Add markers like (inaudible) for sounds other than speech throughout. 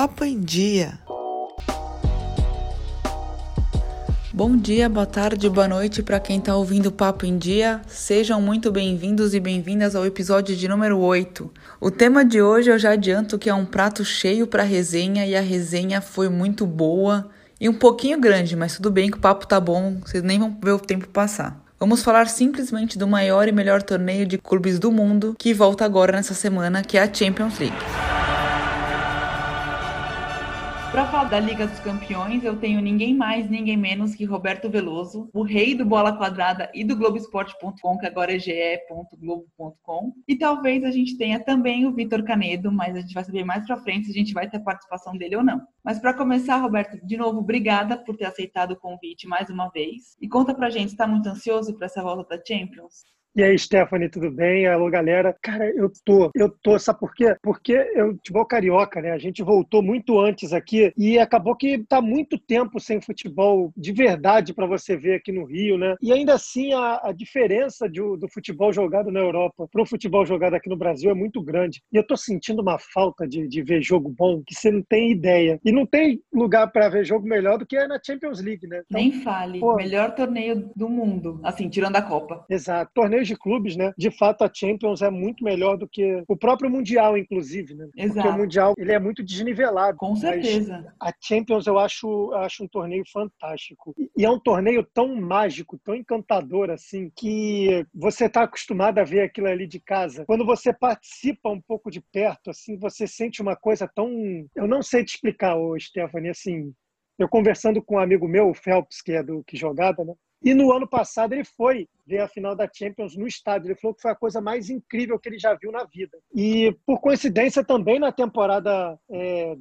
Papo em Dia. Bom dia, boa tarde, boa noite para quem está ouvindo o Papo em Dia. Sejam muito bem-vindos e bem-vindas ao episódio de número 8. O tema de hoje eu já adianto que é um prato cheio para resenha e a resenha foi muito boa e um pouquinho grande, mas tudo bem que o papo tá bom, vocês nem vão ver o tempo passar. Vamos falar simplesmente do maior e melhor torneio de clubes do mundo que volta agora nessa semana, que é a Champions League. Para falar da Liga dos Campeões, eu tenho ninguém mais, ninguém menos que Roberto Veloso, o rei do Bola Quadrada e do Globoesporte.com, que agora é ge.globo.com. E talvez a gente tenha também o Vitor Canedo, mas a gente vai saber mais para frente se a gente vai ter participação dele ou não. Mas para começar, Roberto, de novo, obrigada por ter aceitado o convite mais uma vez. E conta pra gente, está muito ansioso para essa volta da Champions? E aí, Stephanie, tudo bem? Alô, galera. Cara, eu tô, eu tô, sabe por quê? Porque eu, futebol carioca, né? A gente voltou muito antes aqui e acabou que tá muito tempo sem futebol de verdade para você ver aqui no Rio, né? E ainda assim, a, a diferença de, do futebol jogado na Europa para o futebol jogado aqui no Brasil é muito grande. E eu tô sentindo uma falta de, de ver jogo bom que você não tem ideia. E não tem lugar para ver jogo melhor do que é na Champions League, né? Então, Nem fale. Pô, melhor torneio do mundo, assim, tirando a Copa. Exato. Torneio torneios de clubes, né? De fato, a Champions é muito melhor do que o próprio Mundial, inclusive, né? Exato. Porque o Mundial ele é muito desnivelado. Com certeza. A Champions eu acho, acho um torneio fantástico. E é um torneio tão mágico, tão encantador, assim, que você está acostumado a ver aquilo ali de casa. Quando você participa um pouco de perto, assim, você sente uma coisa tão. Eu não sei te explicar, ô, Stephanie, assim. Eu conversando com um amigo meu, o Phelps, que é do que jogada, né? E no ano passado ele foi ver a final da Champions no estádio. Ele falou que foi a coisa mais incrível que ele já viu na vida. E, por coincidência, também na temporada é,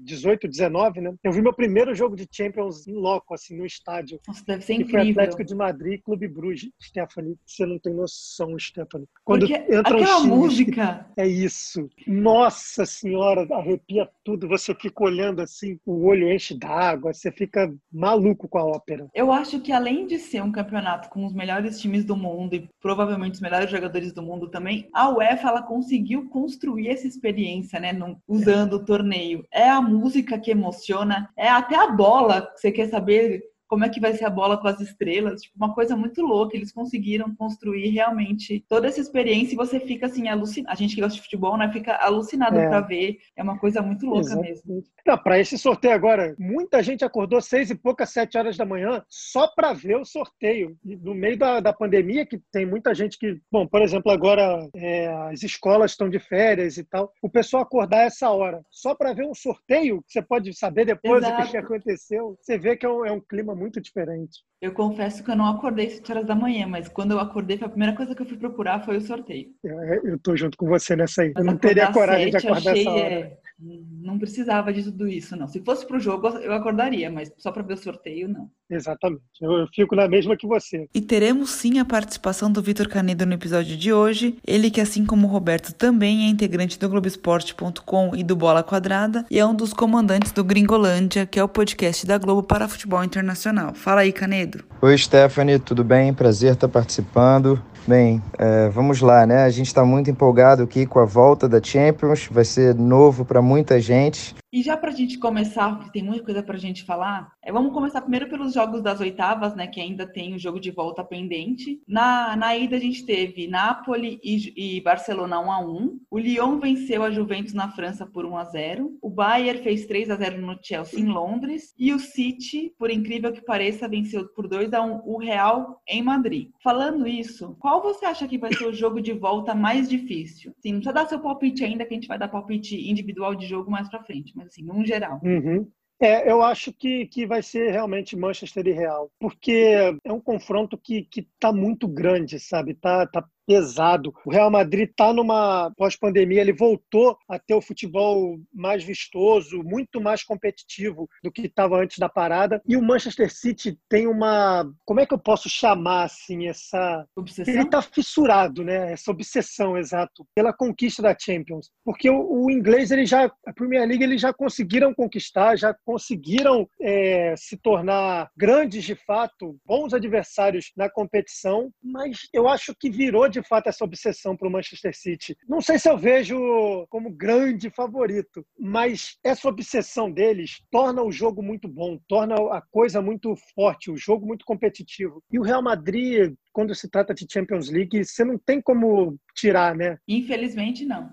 18, 19, é, né? Eu vi meu primeiro jogo de Champions em loco, assim, no estádio. Nossa, deve ser incrível. foi Atlético de Madrid Clube Bruges. Stephanie, você não tem noção, Stephanie. Quando Porque entra aquela música... É isso. Nossa Senhora, arrepia tudo. Você fica olhando assim, o olho enche d'água, você fica maluco com a ópera. Eu acho que além de ser um campeonato com os melhores times do mundo e provavelmente os melhores jogadores do mundo também, a UEFA ela conseguiu construir essa experiência, né, no, usando o torneio. É a música que emociona, é até a bola que você quer saber como é que vai ser a bola com as estrelas, tipo, uma coisa muito louca. Eles conseguiram construir realmente toda essa experiência e você fica assim, alucinado. A gente que gosta de futebol, né, fica alucinado é. para ver. É uma coisa muito louca Exatamente. mesmo. Para esse sorteio agora, muita gente acordou seis e poucas, sete horas da manhã só para ver o sorteio. E no meio da, da pandemia, que tem muita gente que, bom, por exemplo, agora é, as escolas estão de férias e tal, o pessoal acordar essa hora só para ver um sorteio, que você pode saber depois Exato. o que aconteceu, você vê que é um, é um clima muito diferente. Eu confesso que eu não acordei 7 horas da manhã, mas quando eu acordei, a primeira coisa que eu fui procurar foi o sorteio. Eu, eu tô junto com você nessa aí. Mas eu não teria coragem sete, de acordar achei, essa hora. É, não precisava de tudo isso, não. Se fosse pro jogo, eu acordaria, mas só para ver o sorteio, não. Exatamente. Eu fico na mesma que você. E teremos sim a participação do Vitor Canedo no episódio de hoje. Ele que, assim como o Roberto, também é integrante do Globoesporte.com e do Bola Quadrada e é um dos comandantes do Gringolândia, que é o podcast da Globo para futebol internacional. Fala aí, Canedo. Oi, Stephanie, tudo bem? Prazer estar participando. Bem, é, vamos lá, né? A gente está muito empolgado aqui com a volta da Champions, vai ser novo para muita gente. E já para a gente começar, porque tem muita coisa para a gente falar, é, vamos começar primeiro pelos jogos das oitavas, né? Que ainda tem o jogo de volta pendente. Na, na ida a gente teve Napoli e, e Barcelona 1 a 1 O Lyon venceu a Juventus na França por 1 a 0 O Bayern fez 3 a 0 no Chelsea em Londres. E o City, por incrível que pareça, venceu por 2 a 1 o Real em Madrid. Falando isso, qual você acha que vai ser o jogo de volta mais difícil? Sim, não precisa dar seu palpite ainda, que a gente vai dar palpite individual de jogo mais para frente. Mas assim, num geral. Uhum. É, eu acho que, que vai ser realmente Manchester e Real, porque é um confronto que está muito grande, sabe? Tá, tá pesado. O Real Madrid está numa pós-pandemia, ele voltou a ter o futebol mais vistoso, muito mais competitivo do que estava antes da parada. E o Manchester City tem uma, como é que eu posso chamar assim essa obsessão? Ele está fissurado, né? Essa obsessão, exato, pela conquista da Champions, porque o, o, inglês ele já, a Premier League eles já conseguiram conquistar, já conseguiram é, se tornar grandes de fato, bons adversários na competição, mas eu acho que virou de fato essa obsessão para o Manchester City. Não sei se eu vejo como grande favorito, mas essa obsessão deles torna o jogo muito bom, torna a coisa muito forte, o jogo muito competitivo. E o Real Madrid, quando se trata de Champions League, você não tem como tirar, né? Infelizmente, não.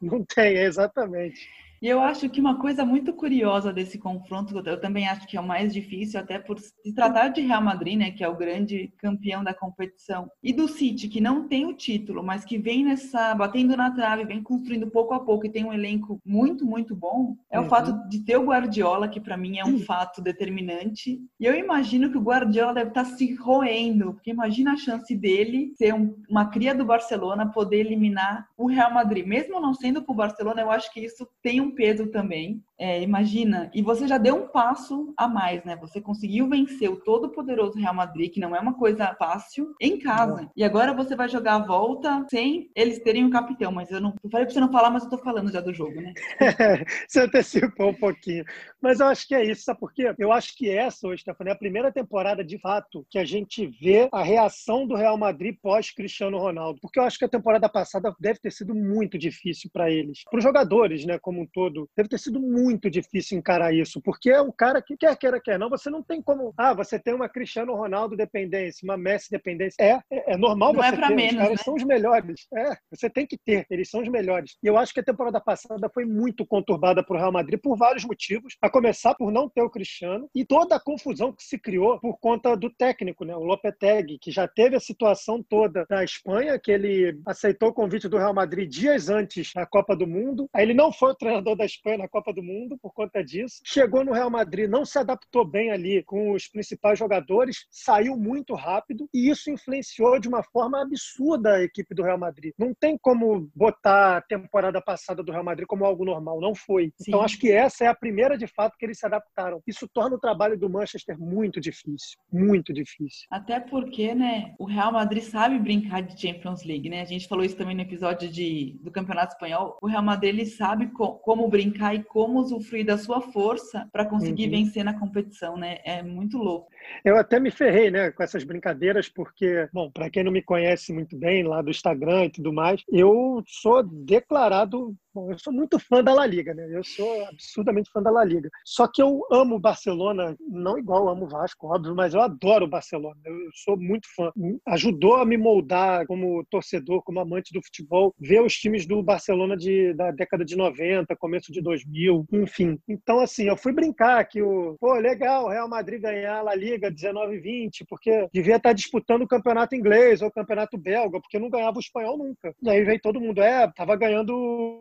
Não tem, exatamente. E eu acho que uma coisa muito curiosa desse confronto, eu também acho que é o mais difícil, até por se tratar de Real Madrid, né, que é o grande campeão da competição, e do City, que não tem o título, mas que vem nessa, batendo na trave, vem construindo pouco a pouco e tem um elenco muito, muito bom, é uhum. o fato de ter o Guardiola, que para mim é um uhum. fato determinante. E eu imagino que o Guardiola deve estar tá se roendo, porque imagina a chance dele ser um, uma cria do Barcelona, poder eliminar o Real Madrid. Mesmo não sendo pro Barcelona, eu acho que isso tem um peso também. É, imagina, e você já deu um passo a mais, né? Você conseguiu vencer o todo-poderoso Real Madrid, que não é uma coisa fácil, em casa. Não. E agora você vai jogar a volta sem eles terem o um capitão. Mas eu não eu falei pra você não falar, mas eu tô falando já do jogo, né? (laughs) você antecipou um pouquinho. Mas eu acho que é isso, sabe por quê? Eu acho que essa, hoje, Stefano, é a primeira temporada de fato que a gente vê a reação do Real Madrid pós-Cristiano Ronaldo. Porque eu acho que a temporada passada deve ter sido muito difícil para eles. Para os jogadores, né, como um todo. Deve ter sido muito difícil encarar isso, porque é um cara que quer queira, quer não, você não tem como. Ah, você tem uma Cristiano Ronaldo dependência, uma Messi dependência. É, é, é normal não é você é ter. Menos, os caras né? são os melhores. É, você tem que ter, eles são os melhores. E eu acho que a temporada passada foi muito conturbada para o Real Madrid por vários motivos, a começar por não ter o Cristiano e toda a confusão que se criou por conta do técnico, né, o Lopetegui, que já teve a situação toda da Espanha, que ele aceitou o convite do Real Madrid dias antes da Copa do Mundo. Aí ele não foi o treinador da Espanha na Copa do Mundo por conta disso. Chegou no Real Madrid, não se adaptou bem ali com os principais jogadores, saiu muito rápido e isso influenciou de uma forma absurda a equipe do Real Madrid. Não tem como botar a temporada passada do Real Madrid como algo normal, não foi. Sim. Então acho que essa é a primeira de fato que eles se adaptaram. Isso torna o trabalho do Manchester muito difícil, muito difícil. Até porque, né, o Real Madrid sabe brincar de Champions League, né? A gente falou isso também no episódio de, do Campeonato Espanhol. O Real Madrid ele sabe co como brincar e como usufruir da sua força para conseguir uhum. vencer na competição, né? É muito louco. Eu até me ferrei, né, com essas brincadeiras, porque, bom, para quem não me conhece muito bem lá do Instagram e tudo mais, eu sou declarado Bom, eu sou muito fã da La Liga, né? Eu sou absurdamente fã da La Liga. Só que eu amo o Barcelona, não igual eu amo o Vasco, óbvio, mas eu adoro o Barcelona. Eu sou muito fã. Ajudou a me moldar como torcedor, como amante do futebol, ver os times do Barcelona de, da década de 90, começo de 2000, enfim. Então, assim, eu fui brincar que o, pô, legal, Real Madrid ganhar a La Liga 19 20, porque devia estar disputando o campeonato inglês ou o campeonato belga, porque não ganhava o espanhol nunca. E aí veio todo mundo, é, tava ganhando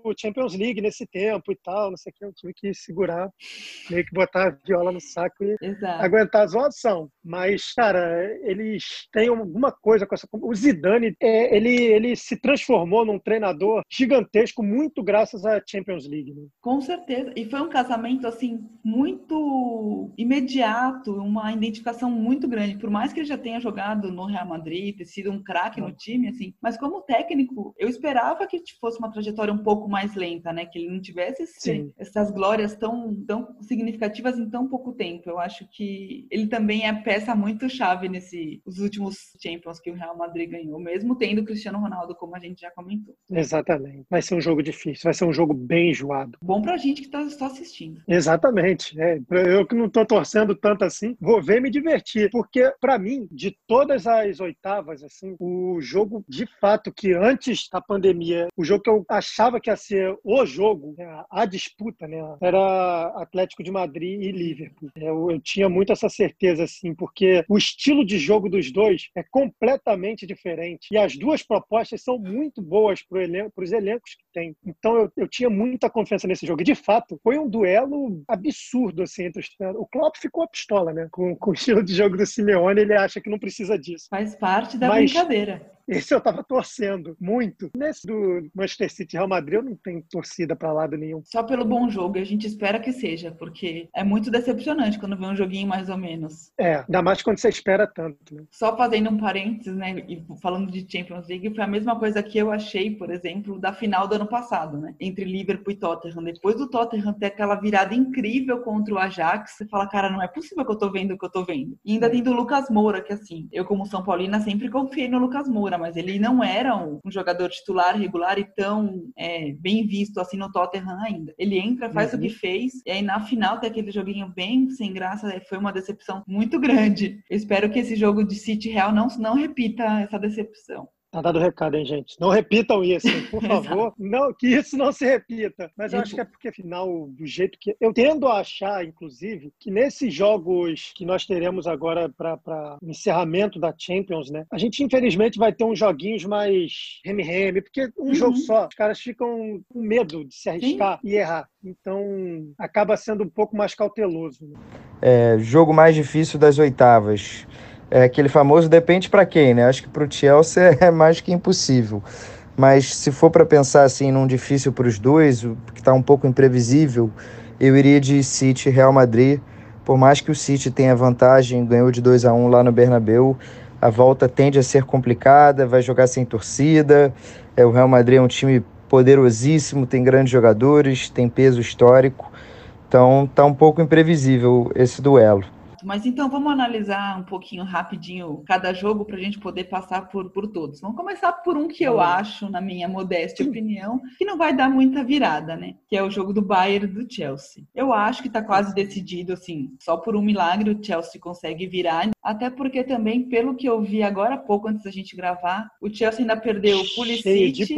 o Champions League nesse tempo e tal, não sei o que, eu tive que segurar, meio que botar a viola no saco e Exato. aguentar a zoação. Mas, cara, eles têm alguma coisa com essa. O Zidane, é, ele, ele se transformou num treinador gigantesco, muito graças à Champions League. Né? Com certeza. E foi um casamento, assim, muito imediato, uma identificação muito grande. Por mais que ele já tenha jogado no Real Madrid, ter sido um craque no time, assim, mas como técnico, eu esperava que fosse uma trajetória um pouco mais lenta, né? Que ele não tivesse esse, essas glórias tão, tão significativas em tão pouco tempo. Eu acho que ele também é peça muito chave nesses últimos Champions que o Real Madrid ganhou, mesmo tendo o Cristiano Ronaldo, como a gente já comentou. Exatamente. Vai ser um jogo difícil, vai ser um jogo bem enjoado. Bom pra gente que tá só assistindo. Exatamente. É, eu que não tô torcendo tanto assim, vou ver me divertir. Porque, para mim, de todas as oitavas, assim, o jogo de fato que antes da pandemia, o jogo que eu achava que ia ser o jogo, né, a disputa, né, era Atlético de Madrid e Liverpool. É, eu, eu, tinha muito essa certeza, assim, porque o estilo de jogo dos dois é completamente diferente e as duas propostas são muito boas para elenco, os elencos que tem. Então eu, eu tinha muita confiança nesse jogo. E, de fato, foi um duelo absurdo, assim, entre os O Klopp ficou a pistola, né? Com, com o estilo de jogo do Simeone, ele acha que não precisa disso. Faz parte da Mas, brincadeira. Esse eu tava torcendo muito. Nesse do Manchester City Real Madrid, eu não tenho torcida para lado nenhum. Só pelo bom jogo, a gente espera que seja, porque é muito decepcionante quando vê um joguinho mais ou menos. É, ainda mais quando você espera tanto. Né? Só fazendo um parênteses, né, e falando de Champions League, foi a mesma coisa que eu achei, por exemplo, da final do ano passado, né, entre Liverpool e Tottenham. Depois do Tottenham ter aquela virada incrível contra o Ajax, você fala, cara, não é possível que eu tô vendo o que eu tô vendo. E ainda é. tem do Lucas Moura, que assim, eu como São Paulina sempre confiei no Lucas Moura mas ele não era um, um jogador titular regular e tão é, bem visto assim no Tottenham ainda. Ele entra, faz uhum. o que fez, e aí na final tem aquele joguinho bem sem graça, foi uma decepção muito grande. Eu espero que esse jogo de City Real não, não repita essa decepção. Tá dado o recado, hein, gente? Não repitam isso, por (laughs) favor. não, que isso não se repita. Mas eu acho que é porque, afinal, do jeito que. Eu tendo a achar, inclusive, que nesses jogos que nós teremos agora para encerramento da Champions, né? A gente, infelizmente, vai ter uns joguinhos mais reme-reme, porque um uhum. jogo só, os caras ficam com medo de se arriscar Sim. e errar. Então, acaba sendo um pouco mais cauteloso. Né? É, jogo mais difícil das oitavas é aquele famoso depende para quem, né? Acho que para o Chelsea (laughs) é mais que impossível. Mas se for para pensar assim num difícil para os dois, que está um pouco imprevisível, eu iria de City Real Madrid. Por mais que o City tenha vantagem, ganhou de 2 a 1 lá no Bernabéu, a volta tende a ser complicada, vai jogar sem torcida. É, o Real Madrid é um time poderosíssimo, tem grandes jogadores, tem peso histórico. Então tá um pouco imprevisível esse duelo. Mas então vamos analisar um pouquinho rapidinho cada jogo para a gente poder passar por, por todos. Vamos começar por um que eu acho, na minha modesta opinião, que não vai dar muita virada, né? Que é o jogo do Bayern do Chelsea. Eu acho que está quase decidido, assim, só por um milagre o Chelsea consegue virar. Até porque também, pelo que eu vi agora há pouco antes da gente gravar, o Chelsea ainda perdeu o Pulisic,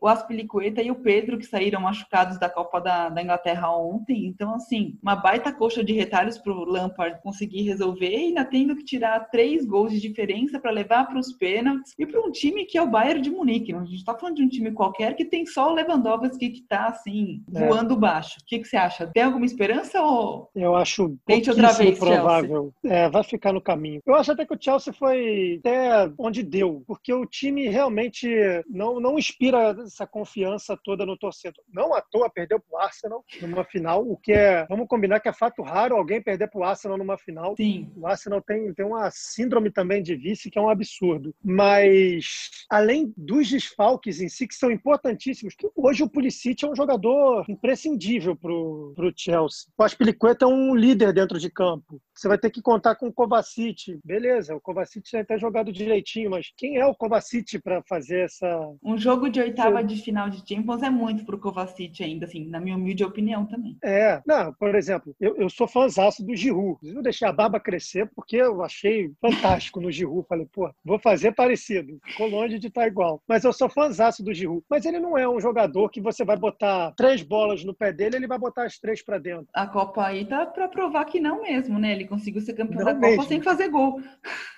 o Aspilicueta e o Pedro, que saíram machucados da Copa da, da Inglaterra ontem. Então, assim, uma baita coxa de retalhos para o Lampard conseguir resolver e ainda tendo que tirar três gols de diferença para levar para os pênaltis e para um time que é o Bayern de Munique. A gente está falando de um time qualquer que tem só o Lewandowski que está assim é. voando baixo. O que, que você acha? Tem alguma esperança ou eu acho tente outra vez provável? É, vai ficar no caminho. Eu acho até que o Chelsea foi até onde deu, porque o time realmente não não inspira essa confiança toda no torcedor. Não à toa perdeu para o Arsenal numa final, o que é vamos combinar que é fato raro alguém perder para o Arsenal numa final. Sim. O Arsenal tem, tem uma síndrome também de vice que é um absurdo. Mas, além dos desfalques em si, que são importantíssimos, que hoje o Pulisic é um jogador imprescindível para o Chelsea. O Aspilicueta é um líder dentro de campo. Você vai ter que contar com o Kovacic. Beleza, o Kovacic já até jogado direitinho, mas quem é o Kovacic para fazer essa... Um jogo de oitava de final de Champions é muito para o Kovacic ainda, assim, na minha humilde opinião também. É. Não, por exemplo, eu, eu sou fãzaço do Giroud. Eu deixei a barba crescer porque eu achei fantástico no Giroud. Falei, pô, vou fazer parecido. Ficou longe de estar tá igual. Mas eu sou fãzaço do Giroud. Mas ele não é um jogador que você vai botar três bolas no pé dele, ele vai botar as três para dentro. A Copa aí tá para provar que não mesmo, né? Ele conseguiu ser campeão não da mesmo. Copa sem fazer gol.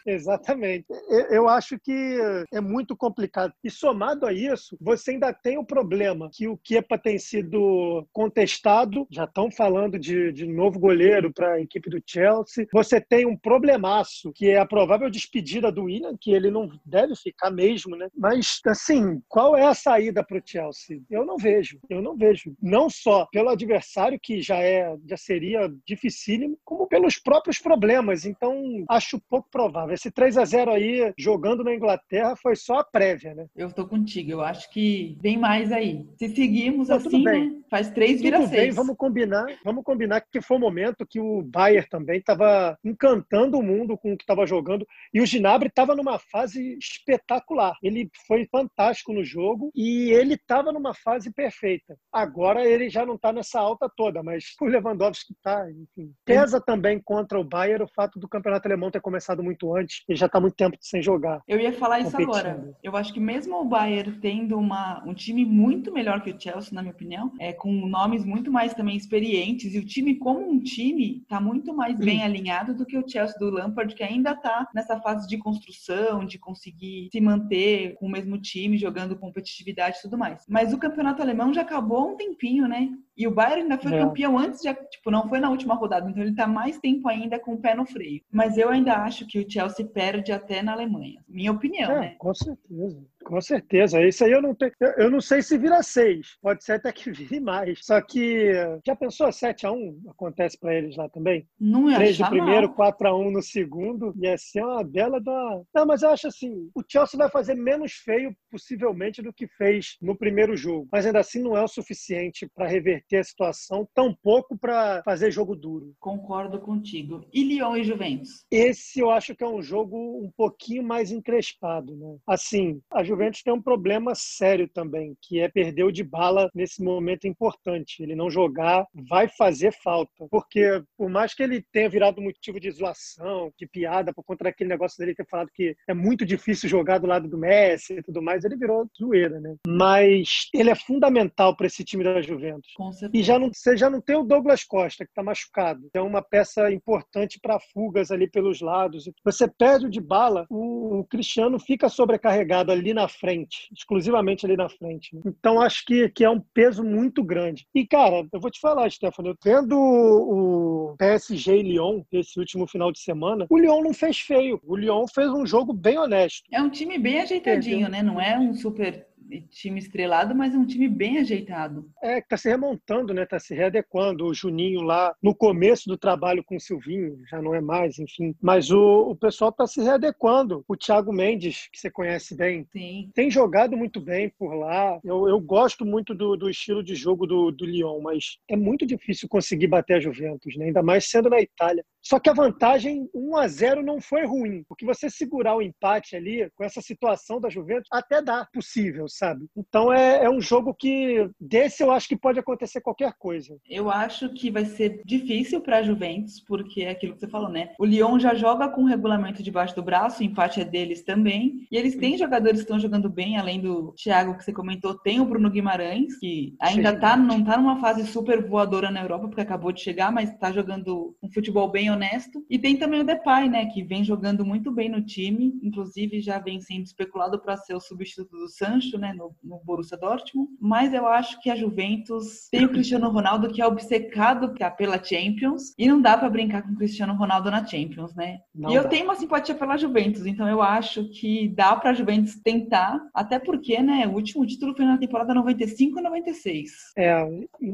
Exatamente. Eu acho que é muito complicado. E somado a isso, você ainda tem o problema que o Kepa tem sido contestado. Já estão falando de, de novo goleiro para a equipe do Chelsea. Você tem um problemaço, que é a provável despedida do William, que ele não deve ficar mesmo, né? Mas, assim, qual é a saída para o Chelsea? Eu não vejo. Eu não vejo. Não só pelo adversário, que já, é, já seria dificílimo, como pelos próprios problemas. Então, acho pouco provável. Esse 3 a 0 aí, jogando na Inglaterra, foi só a prévia, né? Eu tô contigo. Eu acho que vem mais aí. Se seguirmos não, assim, né? Faz três, vira tudo seis. Bem, vamos combinar, vamos combinar que foi o um momento que o Bayern também estava encantando o mundo com o que estava jogando e o Ginabri estava numa fase espetacular. Ele foi fantástico no jogo e ele estava numa fase perfeita. Agora ele já não está nessa alta toda, mas o Lewandowski está, enfim. Pesa também contra o Bayern o fato do campeonato alemão ter começado muito antes e já está muito tempo sem jogar. Eu ia falar isso agora. Eu acho que mesmo o Bayern tendo uma, um time muito melhor que o Chelsea, na minha opinião, é, com nomes muito mais também experientes e o time como um time está muito mais bem alinhado do que o Chelsea do Lampard, que ainda está nessa fase de construção, de conseguir se manter com o mesmo time, jogando competitividade e tudo mais. Mas o campeonato alemão já acabou há um tempinho, né? E o Bayern ainda foi é. campeão antes de, tipo, não foi na última rodada, então ele tá mais tempo ainda com o pé no freio. Mas eu ainda acho que o Chelsea perde até na Alemanha. Minha opinião, é, né? Com certeza. Com certeza. Isso aí eu não tenho. Eu não sei se vira seis. Pode ser até que (laughs) vire mais. Só que já pensou 7 a 1 acontece para eles lá também? Não ia 3 no primeiro, 4 a 1 no segundo. Ia ser uma bela da. Não, mas eu acho assim, o Chelsea vai fazer menos feio possivelmente do que fez no primeiro jogo. Mas ainda assim não é o suficiente para reverter a situação, tão pouco para fazer jogo duro. Concordo contigo. E Lyon e Juventus? Esse eu acho que é um jogo um pouquinho mais encrespado, né? Assim, a Juventus tem um problema sério também, que é perder o de bala nesse momento importante. Ele não jogar vai fazer falta, porque por mais que ele tenha virado motivo de zoação, de piada por conta daquele negócio dele ter falado que é muito difícil jogar do lado do Messi e tudo mais, ele virou zoeira, né? Mas ele é fundamental para esse time da Juventus. E já não, você já não tem o Douglas Costa, que está machucado. É uma peça importante para fugas ali pelos lados. Você perde o de bala, o Cristiano fica sobrecarregado ali na frente, exclusivamente ali na frente. Né? Então acho que, que é um peso muito grande. E, cara, eu vou te falar, Stefano, tendo o PSG e Lyon esse último final de semana, o Lyon não fez feio. O Lyon fez um jogo bem honesto. É um time bem ajeitadinho, né? Não é um super time estrelado, mas é um time bem ajeitado. É, que tá se remontando, né? Tá se readequando. O Juninho lá no começo do trabalho com o Silvinho, já não é mais, enfim. Mas o, o pessoal tá se readequando. O Thiago Mendes, que você conhece bem, Sim. tem jogado muito bem por lá. Eu, eu gosto muito do, do estilo de jogo do, do Lyon, mas é muito difícil conseguir bater a Juventus, né? Ainda mais sendo na Itália. Só que a vantagem 1 a 0 não foi ruim, porque você segurar o empate ali com essa situação da Juventus até dá possível, sabe? Então é, é um jogo que desse eu acho que pode acontecer qualquer coisa. Eu acho que vai ser difícil para a Juventus, porque é aquilo que você falou, né? O Lyon já joga com o regulamento debaixo do braço, o empate é deles também, e eles têm jogadores que estão jogando bem, além do Thiago que você comentou, tem o Bruno Guimarães, que ainda tá, não tá numa fase super voadora na Europa, porque acabou de chegar, mas tá jogando um futebol bem honesto. E tem também o Depay, né, que vem jogando muito bem no time, inclusive já vem sendo especulado para ser o substituto do Sancho, né, no, no Borussia Dortmund. Mas eu acho que a Juventus tem o Cristiano Ronaldo que é obcecado pela Champions e não dá para brincar com o Cristiano Ronaldo na Champions, né? Não e eu tenho uma simpatia pela Juventus, então eu acho que dá para a Juventus tentar, até porque, né, o último título foi na temporada 95 e 96. É,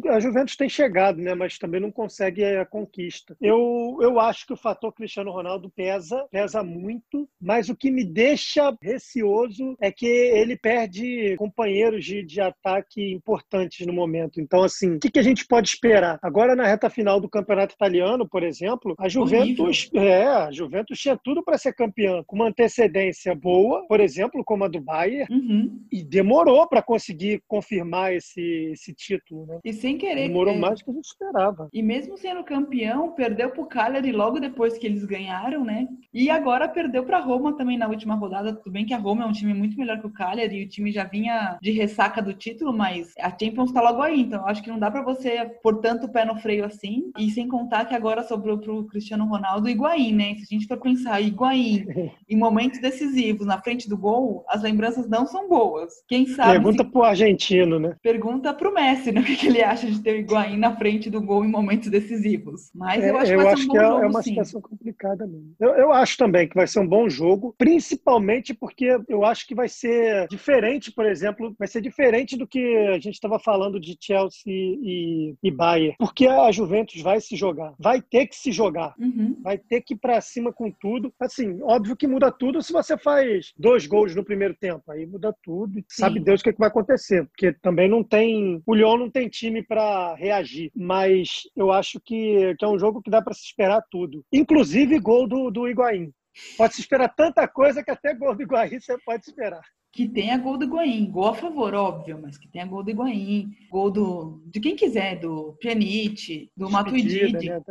a Juventus tem chegado, né, mas também não consegue a conquista. Eu, eu acho que o fator Cristiano Ronaldo pesa, pesa muito, mas o que me deixa receoso é que ele perde companheiros de, de ataque importantes no momento. Então, assim, o que, que a gente pode esperar? Agora, na reta final do campeonato italiano, por exemplo, a Juventus, é, a Juventus tinha tudo para ser campeã, com uma antecedência boa, por exemplo, como a do Bayern, uhum. e demorou para conseguir confirmar esse, esse título. Né? E sem querer. Demorou é... mais do que a gente esperava. E mesmo sendo campeão, perdeu para o Cagliari logo depois que eles ganharam, né? E agora perdeu para Roma também na última rodada. Tudo bem que a Roma é um time muito melhor que o Cagliari e o time já vinha de ressaca do título, mas a Champions tá logo aí. Então acho que não dá para você pôr tanto pé no freio assim. E sem contar que agora sobrou pro Cristiano Ronaldo o Higuaín, né? Se a gente for pensar, Higuaín (laughs) em momentos decisivos na frente do gol, as lembranças não são boas. Quem sabe. Pergunta se... pro argentino, né? Pergunta pro Messi, né? O que ele acha de ter o Higuaín na frente do gol em momentos decisivos. Mas é, eu acho que vai ser um bom é, jogo, é uma sim. situação complicada mesmo. Eu, eu acho também que vai ser um bom jogo, principalmente porque eu acho que vai ser diferente, por exemplo, vai ser diferente do que a gente estava falando de Chelsea e, e Bayern, porque a Juventus vai se jogar, vai ter que se jogar, uhum. vai ter que ir para cima com tudo. Assim, óbvio que muda tudo se você faz dois gols no primeiro tempo, aí muda tudo. E sabe Deus o que, é que vai acontecer, porque também não tem, o Lyon não tem time para reagir, mas eu acho que, que é um jogo que dá para se esperar tudo, inclusive gol do, do Higuaín. Pode se esperar tanta coisa que até gol do Higuaín você pode esperar. Que tenha gol do Higuaín, gol a favor, óbvio, mas que tenha gol do Higuaín, gol do, de quem quiser, do Pjanic, do Matuidi, né?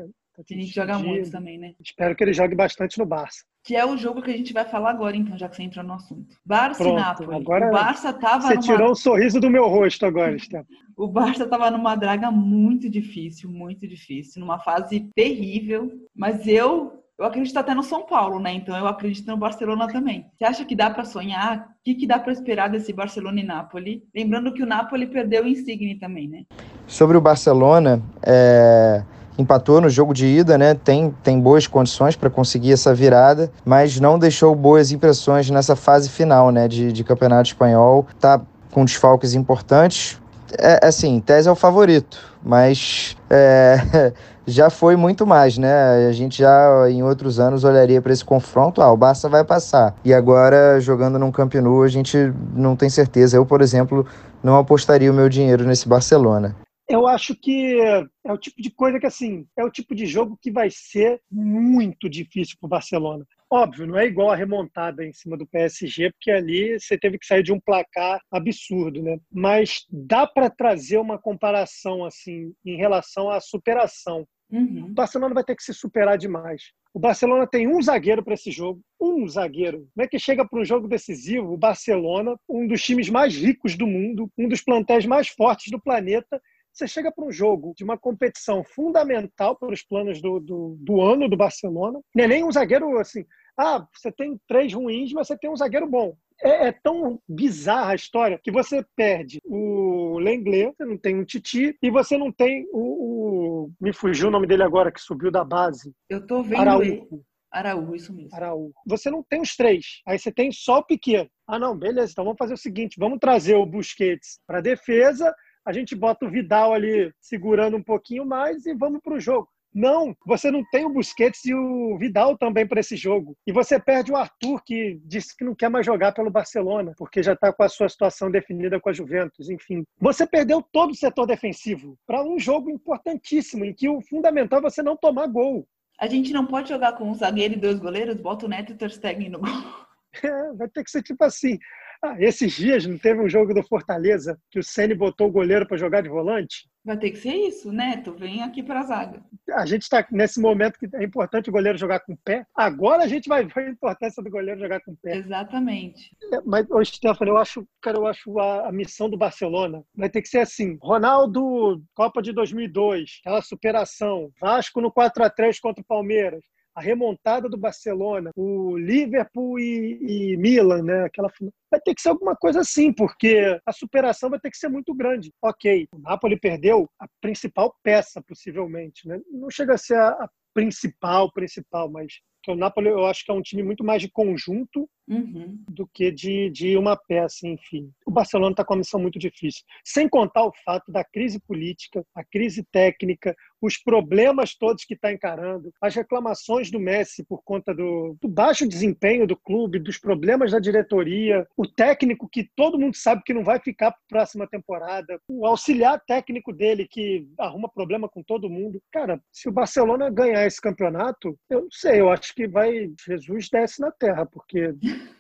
Que a gente joga muito também, né? Espero que ele jogue bastante no Barça. Que é o jogo que a gente vai falar agora, então, já que você entrou no assunto. Barça Pronto, e Nápoles. Agora o Barça tava Você numa... tirou um sorriso do meu rosto agora, Stefano. O Barça tava numa draga muito difícil, muito difícil, numa fase terrível. Mas eu eu acredito até no São Paulo, né? Então eu acredito no Barcelona também. Você acha que dá para sonhar? O que, que dá para esperar desse Barcelona e Napoli? Lembrando que o Napoli perdeu o Insigne também, né? Sobre o Barcelona, é... empatou no jogo de ida, né? Tem, tem boas condições para conseguir essa virada, mas não deixou boas impressões nessa fase final, né? De, de campeonato espanhol. Tá com desfalques importantes. É, assim, tese é o favorito, mas é, (laughs) já foi muito mais, né? A gente já em outros anos olharia para esse confronto, ah, o Barça vai passar. E agora, jogando num Camp Nou, a gente não tem certeza. Eu, por exemplo, não apostaria o meu dinheiro nesse Barcelona. Eu acho que é o tipo de coisa que, assim, é o tipo de jogo que vai ser muito difícil para o Barcelona. Óbvio, não é igual a remontada em cima do PSG, porque ali você teve que sair de um placar absurdo, né? Mas dá para trazer uma comparação, assim, em relação à superação. Uhum. O Barcelona vai ter que se superar demais. O Barcelona tem um zagueiro para esse jogo, um zagueiro. Como é que chega para um jogo decisivo? O Barcelona, um dos times mais ricos do mundo, um dos plantéis mais fortes do planeta, você chega para um jogo de uma competição fundamental para os planos do, do, do ano do Barcelona. Não é nem um zagueiro assim. Ah, você tem três ruins, mas você tem um zagueiro bom. É, é, tão bizarra a história que você perde o Lenglet, você não tem um Titi, e você não tem o, o, Me fugiu o nome dele agora, que subiu da base. Eu tô vendo Araújo. Araújo, isso mesmo. Araújo. Você não tem os três. Aí você tem só o Piquet. Ah, não, beleza. Então vamos fazer o seguinte: vamos trazer o Busquets para defesa a gente bota o Vidal ali segurando um pouquinho mais e vamos para o jogo. Não, você não tem o Busquets e o Vidal também para esse jogo. E você perde o Arthur, que disse que não quer mais jogar pelo Barcelona, porque já está com a sua situação definida com a Juventus. Enfim, você perdeu todo o setor defensivo para um jogo importantíssimo, em que o fundamental é você não tomar gol. A gente não pode jogar com um zagueiro e dois goleiros, bota o Neto e o Ter Stegen no gol. (laughs) Vai ter que ser tipo assim. Ah, esses dias não teve um jogo do Fortaleza que o Ceni botou o goleiro para jogar de volante? Vai ter que ser isso, né? Tu vem aqui para a zaga. A gente está nesse momento que é importante o goleiro jogar com o pé. Agora a gente vai ver a importância do goleiro jogar com o pé. Exatamente. É, mas, ô, Stefano, eu acho, cara, eu acho a, a, missão do Barcelona vai ter que ser assim: Ronaldo, Copa de 2002, aquela superação. Vasco no 4 a 3 contra o Palmeiras a remontada do Barcelona, o Liverpool e, e, Milan, né? Aquela vai ter que ser alguma coisa assim, porque a superação vai ter que ser muito grande. Ok, o Napoli perdeu a principal peça, possivelmente, né? Não chega a ser a, a principal, principal, mas o Napoli eu acho que é um time muito mais de conjunto uhum. do que de, de uma peça, enfim. O Barcelona está com uma missão muito difícil. Sem contar o fato da crise política, a crise técnica, os problemas todos que está encarando, as reclamações do Messi por conta do, do, baixo desempenho do clube, dos problemas da diretoria, o técnico que todo mundo sabe que não vai ficar para a próxima temporada, o auxiliar técnico dele que arruma problema com todo mundo. Cara, se o Barcelona ganhar esse campeonato, eu não sei, eu acho que vai. Jesus desce na terra, porque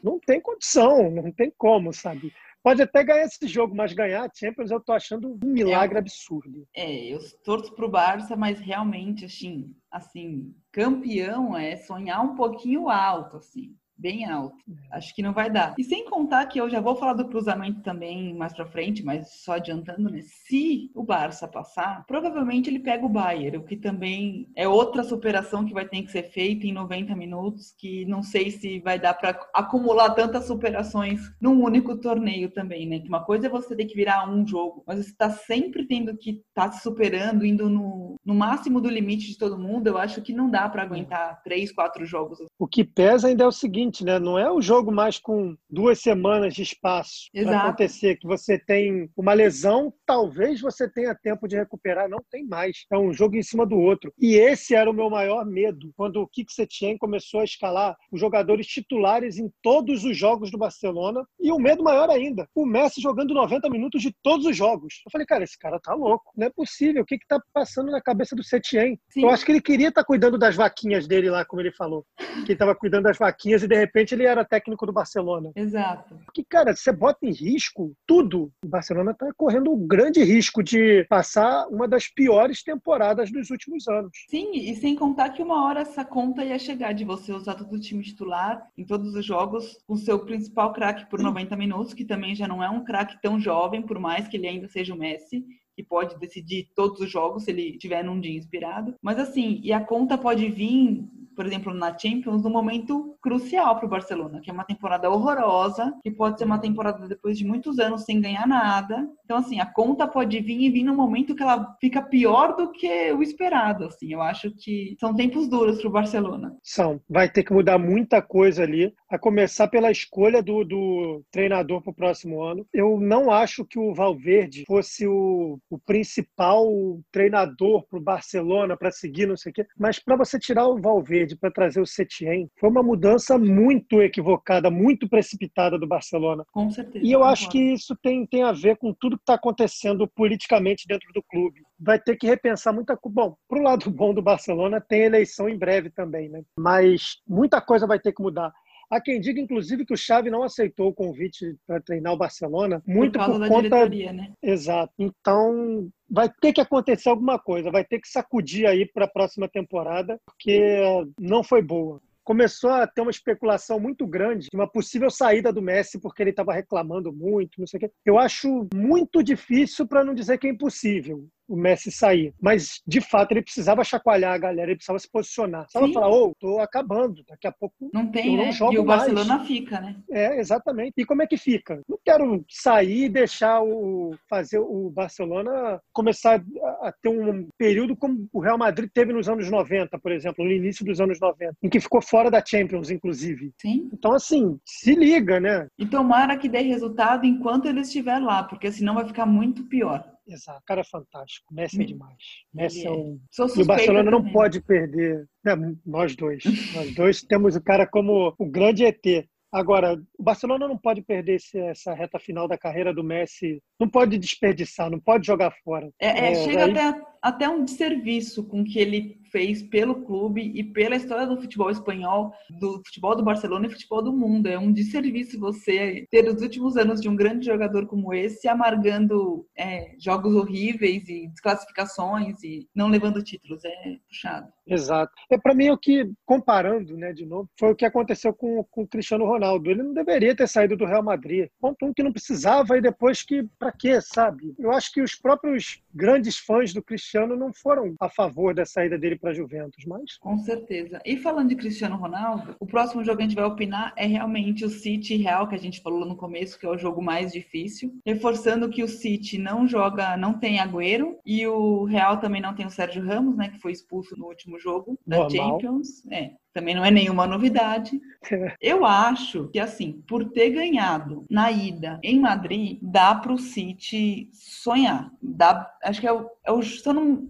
não tem condição, não tem como, sabe? Pode até ganhar esse jogo, mas ganhar a Champions eu tô achando um milagre é, absurdo. É, eu torço pro Barça, mas realmente, assim, assim, campeão é sonhar um pouquinho alto, assim bem alto. É. Acho que não vai dar. E sem contar que eu já vou falar do cruzamento também mais para frente, mas só adiantando, né? Se o Barça passar, provavelmente ele pega o Bayern, o que também é outra superação que vai ter que ser feita em 90 minutos, que não sei se vai dar para acumular tantas superações num único torneio também, né? Que uma coisa é você ter que virar um jogo, mas você está sempre tendo que estar tá se superando, indo no, no máximo do limite de todo mundo. Eu acho que não dá para aguentar três, quatro jogos. O que pesa ainda é o seguinte né? Não é o jogo mais com duas semanas de espaço para acontecer, que você tem uma lesão, talvez você tenha tempo de recuperar, não tem mais. É um jogo em cima do outro. E esse era o meu maior medo quando o Kik Setien começou a escalar os jogadores titulares em todos os jogos do Barcelona. E o medo maior ainda, o Messi jogando 90 minutos de todos os jogos. Eu falei, cara, esse cara tá louco. Não é possível. O que que tá passando na cabeça do Setien? Eu acho que ele queria estar tá cuidando das vaquinhas dele lá, como ele falou. Que ele tava cuidando das vaquinhas e de repente ele era técnico do Barcelona. Exato. Porque, cara, você bota em risco tudo. O Barcelona está correndo um grande risco de passar uma das piores temporadas dos últimos anos. Sim, e sem contar que uma hora essa conta ia chegar de você usar todo o time titular em todos os jogos, com seu principal craque por 90 minutos, que também já não é um craque tão jovem, por mais que ele ainda seja o Messi que pode decidir todos os jogos se ele tiver num dia inspirado. Mas assim, e a conta pode vir por exemplo, na Champions, num momento crucial para o Barcelona, que é uma temporada horrorosa, que pode ser uma temporada depois de muitos anos sem ganhar nada. Então, assim, a conta pode vir e vir num momento que ela fica pior do que o esperado. Assim, eu acho que são tempos duros para o Barcelona. São. Vai ter que mudar muita coisa ali, a começar pela escolha do, do treinador para o próximo ano. Eu não acho que o Valverde fosse o, o principal treinador para o Barcelona para seguir, não sei o quê, mas para você tirar o Valverde para trazer o Setien, foi uma mudança muito equivocada, muito precipitada do Barcelona. Com certeza. E eu acho que isso tem, tem a ver com tudo que está acontecendo politicamente dentro do clube. Vai ter que repensar muita coisa. Bom, para o lado bom do Barcelona, tem eleição em breve também, né? Mas muita coisa vai ter que mudar. Há quem diga, inclusive, que o Xavi não aceitou o convite para treinar o Barcelona, muito por, por conta. Diretoria, né? Exato. Então, vai ter que acontecer alguma coisa, vai ter que sacudir aí para a próxima temporada, porque não foi boa começou a ter uma especulação muito grande de uma possível saída do Messi porque ele estava reclamando muito, não sei o quê. Eu acho muito difícil, para não dizer que é impossível o Messi sair. Mas, de fato, ele precisava chacoalhar a galera, ele precisava se posicionar. Precisava falar, ô, oh, tô acabando, daqui a pouco não tem, né? Não jogo e o Barcelona mais. fica, né? É, exatamente. E como é que fica? Não quero sair e deixar o fazer o Barcelona começar a ter um período como o Real Madrid teve nos anos 90, por exemplo, no início dos anos 90, em que ficou fora da Champions, inclusive. Sim. Então, assim, se liga, né? E tomara que dê resultado enquanto ele estiver lá, porque senão vai ficar muito pior. Exato, o cara é fantástico. Messi é demais. Messi é, é um. E o Barcelona não também. pode perder. É, nós dois. nós dois temos o cara como o grande ET. Agora, o Barcelona não pode perder esse, essa reta final da carreira do Messi, não pode desperdiçar, não pode jogar fora. É, é, É, chega aí- até, até um desserviço com que ele fez pelo clube e pela história do futebol espanhol, do futebol do Barcelona e futebol do mundo. É um desserviço você ter os últimos anos de um grande jogador como esse amargando é, jogos horríveis e desclassificações e não levando títulos. É puxado. Exato. É para mim o que comparando, né, de novo, foi o que aconteceu com, com o Cristiano Ronaldo. Ele não deveria ter saído do Real Madrid. Ponto um que não precisava e depois que para quê, sabe? Eu acho que os próprios grandes fãs do Cristiano não foram a favor da saída dele para a Juventus, mas Com certeza. E falando de Cristiano Ronaldo, o próximo jogo que a gente vai opinar é realmente o City Real, que a gente falou no começo, que é o jogo mais difícil. Reforçando que o City não joga, não tem Agüero, e o Real também não tem o Sérgio Ramos, né, que foi expulso no último jogo da Normal. Champions. É, também não é nenhuma novidade. (laughs) Eu acho que, assim, por ter ganhado na ida em Madrid, dá para o City sonhar. Dá, acho que é o, é o se eu não, não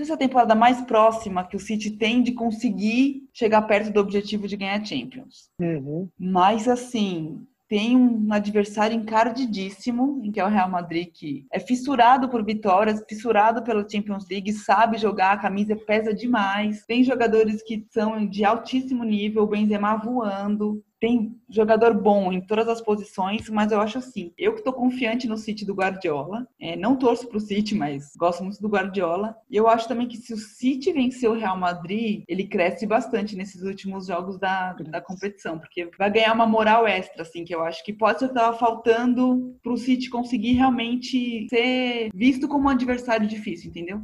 sei se é a temporada mais próxima que o City tem de conseguir chegar perto do objetivo de ganhar Champions. Uhum. Mas, assim, tem um adversário encardidíssimo, em que é o Real Madrid, que é fissurado por vitórias, fissurado pela Champions League, sabe jogar, a camisa pesa demais. Tem jogadores que são de altíssimo nível, o Benzema voando. Tem jogador bom em todas as posições, mas eu acho assim, eu que tô confiante no City do Guardiola, é, não torço pro City, mas gosto muito do Guardiola. E eu acho também que se o City vencer o Real Madrid, ele cresce bastante nesses últimos jogos da, da competição, porque vai ganhar uma moral extra, assim, que eu acho que pode ser que tava faltando pro City conseguir realmente ser visto como um adversário difícil, entendeu?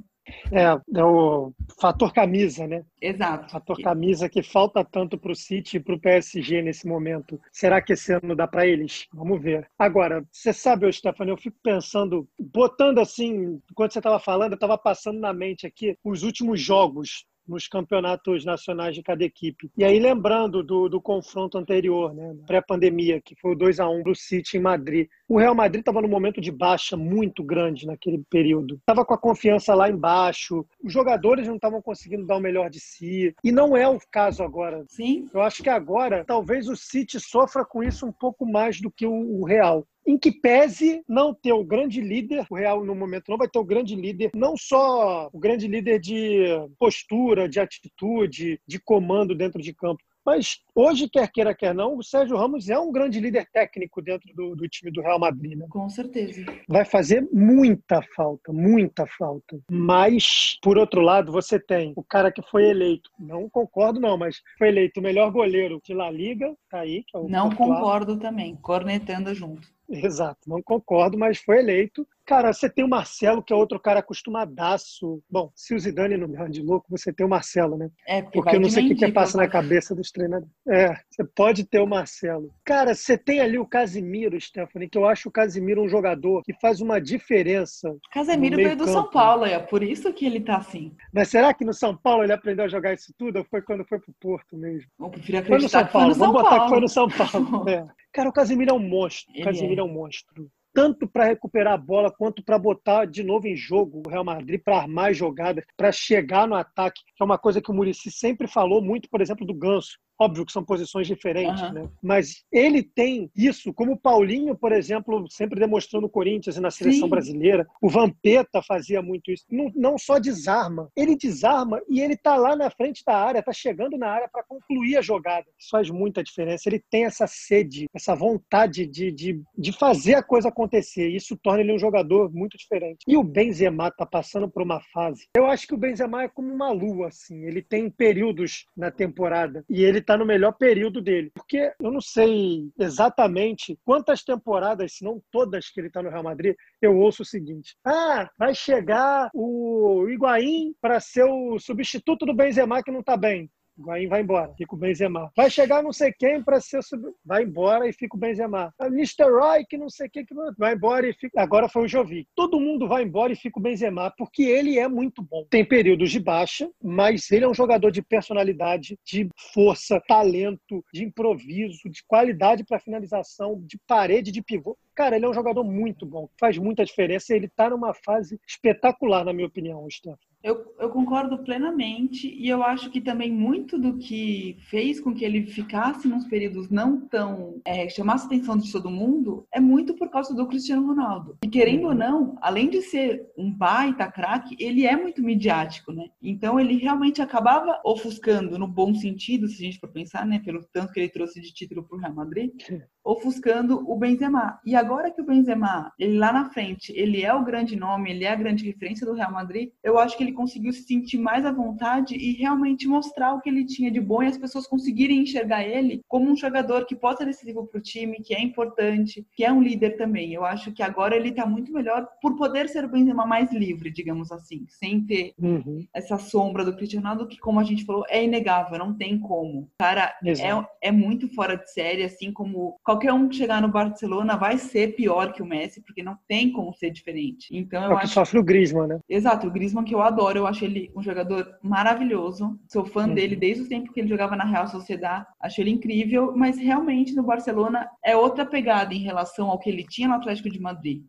É, é o fator camisa, né? Exato. Fator camisa que falta tanto para o City e para o PSG nesse momento. Será que esse ano dá para eles? Vamos ver. Agora, você sabe, Stefano, eu fico pensando, botando assim, enquanto você estava falando, eu estava passando na mente aqui os últimos jogos nos campeonatos nacionais de cada equipe. E aí, lembrando do, do confronto anterior, né, pré-pandemia, que foi o 2 a 1 do City em Madrid. O Real Madrid estava num momento de baixa muito grande naquele período. Estava com a confiança lá embaixo, os jogadores não estavam conseguindo dar o melhor de si. E não é o caso agora. Sim, Eu acho que agora talvez o City sofra com isso um pouco mais do que o, o Real. Em que pese não ter o grande líder, o Real no momento não vai ter o grande líder, não só o grande líder de postura, de atitude, de comando dentro de campo, mas hoje, quer queira, quer não, o Sérgio Ramos é um grande líder técnico dentro do, do time do Real Madrid. Né? com certeza. vai fazer muita falta, muita falta. Mas, por outro lado, você tem o cara que foi eleito, não concordo não, mas foi eleito o melhor goleiro de La Liga, tá aí, que é o Não concordo também, cornetando junto. Exato, não concordo, mas foi eleito. Cara, você tem o Marcelo, que é outro cara acostumadaço. Bom, se o Zidane não me de louco, você tem o Marcelo, né? É, porque, porque eu não sei o que, que passa na cabeça dos treinadores. É, você pode ter o Marcelo. Cara, você tem ali o Casimiro, Stephanie, que eu acho o Casimiro um jogador que faz uma diferença. Casimiro veio do São Paulo, é por isso que ele tá assim. Mas será que no São Paulo ele aprendeu a jogar isso tudo ou foi quando foi pro Porto mesmo? Eu prefiro foi no São Paulo. Foi no São Vamos Paulo. botar que foi no São Paulo. (laughs) é. Cara, o Casimiro é um monstro. O Casimiro é. é um monstro tanto para recuperar a bola quanto para botar de novo em jogo o Real Madrid, para armar jogadas, para chegar no ataque, que é uma coisa que o Murici sempre falou muito, por exemplo, do Ganso. Óbvio que são posições diferentes, uhum. né? Mas ele tem isso, como o Paulinho, por exemplo, sempre demonstrou no Corinthians e na seleção Sim. brasileira. O Vampeta fazia muito isso. Não, não, só desarma, ele desarma e ele tá lá na frente da área, tá chegando na área para concluir a jogada. Isso faz muita diferença. Ele tem essa sede, essa vontade de, de, de fazer a coisa acontecer. Isso torna ele um jogador muito diferente. E o Benzema tá passando por uma fase. Eu acho que o Benzema é como uma lua, assim. Ele tem períodos na temporada e ele está no melhor período dele. Porque eu não sei exatamente quantas temporadas, se não todas que ele está no Real Madrid, eu ouço o seguinte: ah, vai chegar o Higuaín para ser o substituto do Benzema que não está bem. Higuaín vai embora, fica o Benzema. Vai chegar não sei quem para ser sub... vai embora e fica o Benzema. Mr. Roy que não sei quem que vai embora e fica. Agora foi o Jovi. Todo mundo vai embora e fica o Benzema porque ele é muito bom. Tem períodos de baixa, mas ele é um jogador de personalidade, de força, talento, de improviso, de qualidade para finalização, de parede, de pivô. Cara, ele é um jogador muito bom, faz muita diferença. Ele está numa fase espetacular, na minha opinião, Stefano. Eu, eu, concordo plenamente e eu acho que também muito do que fez com que ele ficasse nos períodos não tão é, chamasse a atenção de todo mundo é muito por causa do Cristiano Ronaldo. E querendo ou não, além de ser um baita craque, ele é muito midiático, né? Então ele realmente acabava ofuscando no bom sentido, se a gente for pensar, né, pelo tanto que ele trouxe de título para o Real Madrid, ofuscando o Benzema. E agora que o Benzema, ele lá na frente, ele é o grande nome, ele é a grande referência do Real Madrid, eu acho que ele conseguiu se sentir mais à vontade e realmente mostrar o que ele tinha de bom e as pessoas conseguirem enxergar ele como um jogador que pode ser decisivo para o time, que é importante, que é um líder também. Eu acho que agora ele está muito melhor por poder ser o Benzema mais livre, digamos assim, sem ter uhum. essa sombra do Cristiano Ronaldo, que, como a gente falou, é inegável, não tem como. Cara é, é muito fora de série, assim como qualquer um que chegar no Barcelona vai ser pior que o Messi, porque não tem como ser diferente. Então eu é acho. que sofre o Griezmann, né? Exato, o Griezmann que eu adoro eu acho ele um jogador maravilhoso. Sou fã uhum. dele desde o tempo que ele jogava na Real Sociedade. Acho ele incrível, mas realmente no Barcelona é outra pegada em relação ao que ele tinha no Atlético de Madrid.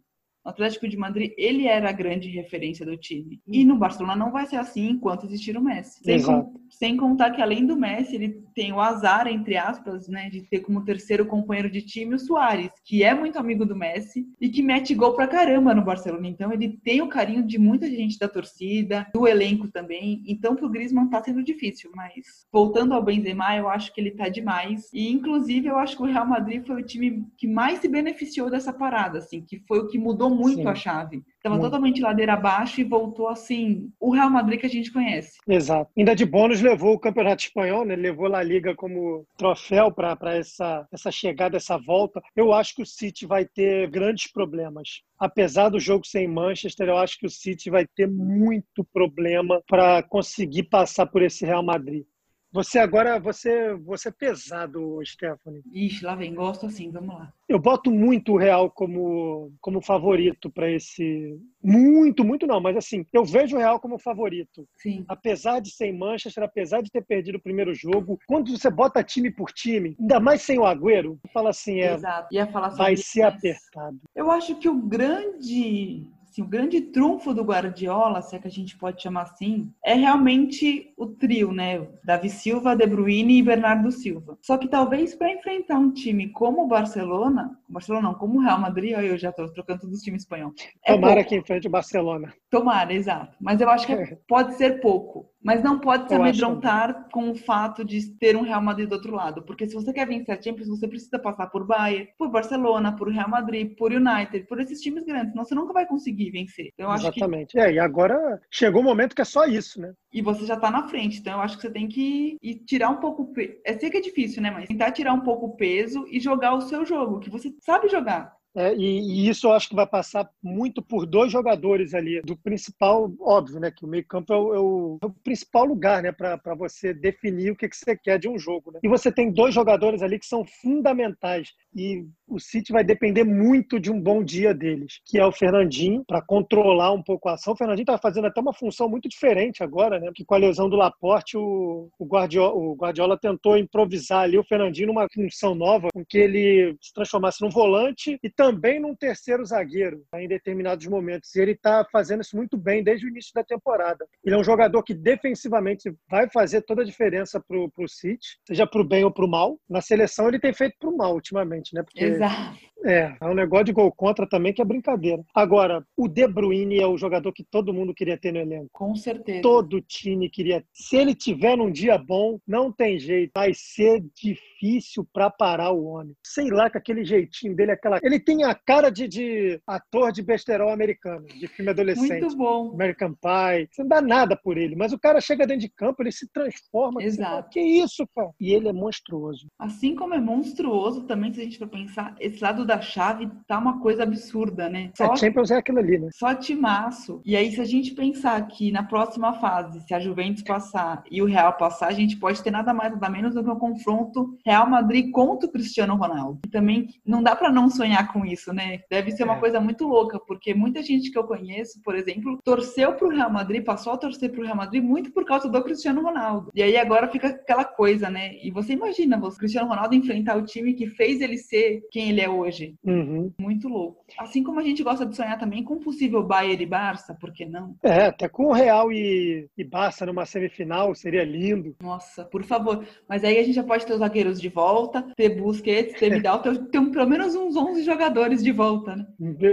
No Atlético de Madrid, ele era a grande referência do time. E no Barcelona não vai ser assim enquanto existir o Messi. Com, sem, contar que, além do Messi, ele tem o azar, entre aspas, né, de ter como terceiro companheiro de time o Soares, que é muito amigo do Messi e que mete gol pra caramba no Barcelona. Então, ele tem o carinho de muita gente da torcida, do elenco também. Então, pro Griezmann tá sendo difícil, mas voltando ao Benzema, eu acho que ele tá demais. E, inclusive, eu acho que o Real Madrid foi o time que mais se beneficiou dessa parada, assim, que foi o que mudou muito Sim. a chave. Estava totalmente ladeira abaixo e voltou assim, o Real Madrid que a gente conhece. Exato. Ainda de bônus levou o Campeonato Espanhol, né? Levou a Liga como troféu para essa, essa chegada, essa volta. Eu acho que o City vai ter grandes problemas. Apesar do jogo sem Manchester, eu acho que o City vai ter muito problema para conseguir passar por esse Real Madrid. Você agora, você, você é pesado, Stephanie. Ixi, lá vem, gosto assim, vamos lá. Eu boto muito o Real como, como favorito para esse. Muito, muito não, mas assim, eu vejo o Real como favorito. Sim. Apesar de ser em Manchester, apesar de ter perdido o primeiro jogo, quando você bota time por time, ainda mais sem o Agüero, fala assim, é. Exato. Ia falar vai ser apertado. Eu acho que o grande assim, o grande trunfo do Guardiola, se é que a gente pode chamar assim, é realmente o trio, né? Davi Silva, De Bruyne e Bernardo Silva. Só que talvez para enfrentar um time como o Barcelona, Barcelona não, como o Real Madrid, eu já estou trocando todos os times espanhol. É Tomara pouco. que enfrente o Barcelona. Tomara, exato. Mas eu acho que é, (laughs) pode ser pouco. Mas não pode se eu amedrontar acho... com o fato de ter um Real Madrid do outro lado. Porque se você quer vencer a Champions, você precisa passar por Bayern, por Barcelona, por Real Madrid, por United, por esses times grandes. Senão você nunca vai conseguir vencer. Então, Exatamente. Que... É, e agora chegou o momento que é só isso, né? E você já tá na frente. Então eu acho que você tem que ir tirar um pouco. É sei que é difícil, né? Mas tentar tirar um pouco o peso e jogar o seu jogo, que você sabe jogar. É, e, e, isso eu acho que vai passar muito por dois jogadores ali, do principal, óbvio, né? Que o meio-campo é, é, o, é o, principal lugar, né? Para você definir o que, que você quer de um jogo. Né? E você tem dois jogadores ali que são fundamentais. E o City vai depender muito de um bom dia deles, que é o Fernandinho, para controlar um pouco a ação. O Fernandinho está fazendo até uma função muito diferente agora, né? Que com a lesão do Laporte, o, o, Guardiola, o Guardiola tentou improvisar ali o Fernandinho numa função nova, com que ele se transformasse num volante e também num terceiro zagueiro né, em determinados momentos. E ele está fazendo isso muito bem desde o início da temporada. Ele é um jogador que defensivamente vai fazer toda a diferença para o City, seja para o bem ou para o mal. Na seleção ele tem feito para o mal ultimamente, né? Porque Exato. É, é um negócio de gol contra também que é brincadeira. Agora, o De Bruyne é o jogador que todo mundo queria ter no elenco. Com certeza. Todo time queria. Se ele tiver num dia bom, não tem jeito. Vai ser difícil para parar o homem. Sei lá, com aquele jeitinho dele, aquela. Ele tem a cara de, de ator de besterol americano, de filme adolescente. Muito bom. American Pie. Você não dá nada por ele, mas o cara chega dentro de campo, ele se transforma. Exato. que isso, cara? E ele é monstruoso. Assim como é monstruoso também, se a gente for pensar, esse lado da chave tá uma coisa absurda, né? Só, a Champions é aquilo ali, né? Só timaço. E aí, se a gente pensar que na próxima fase, se a Juventus passar e o Real passar, a gente pode ter nada mais, nada menos do que um confronto Real Madrid contra o Cristiano Ronaldo. E também não dá para não sonhar com isso, né? Deve ser uma é. coisa muito louca, porque muita gente que eu conheço, por exemplo, torceu pro Real Madrid, passou a torcer pro Real Madrid muito por causa do Cristiano Ronaldo. E aí agora fica aquela coisa, né? E você imagina, o Cristiano Ronaldo enfrentar o time que fez ele ser quem ele é hoje. Uhum. Muito louco. Assim como a gente gosta de sonhar também com um possível Bayern e Barça, por que não? É, até com o Real e, e Barça numa semifinal seria lindo. Nossa, por favor. Mas aí a gente já pode ter os zagueiros de volta, ter Busquets, ter Vidal, ter, ter pelo menos uns 11 jogadores de volta, né?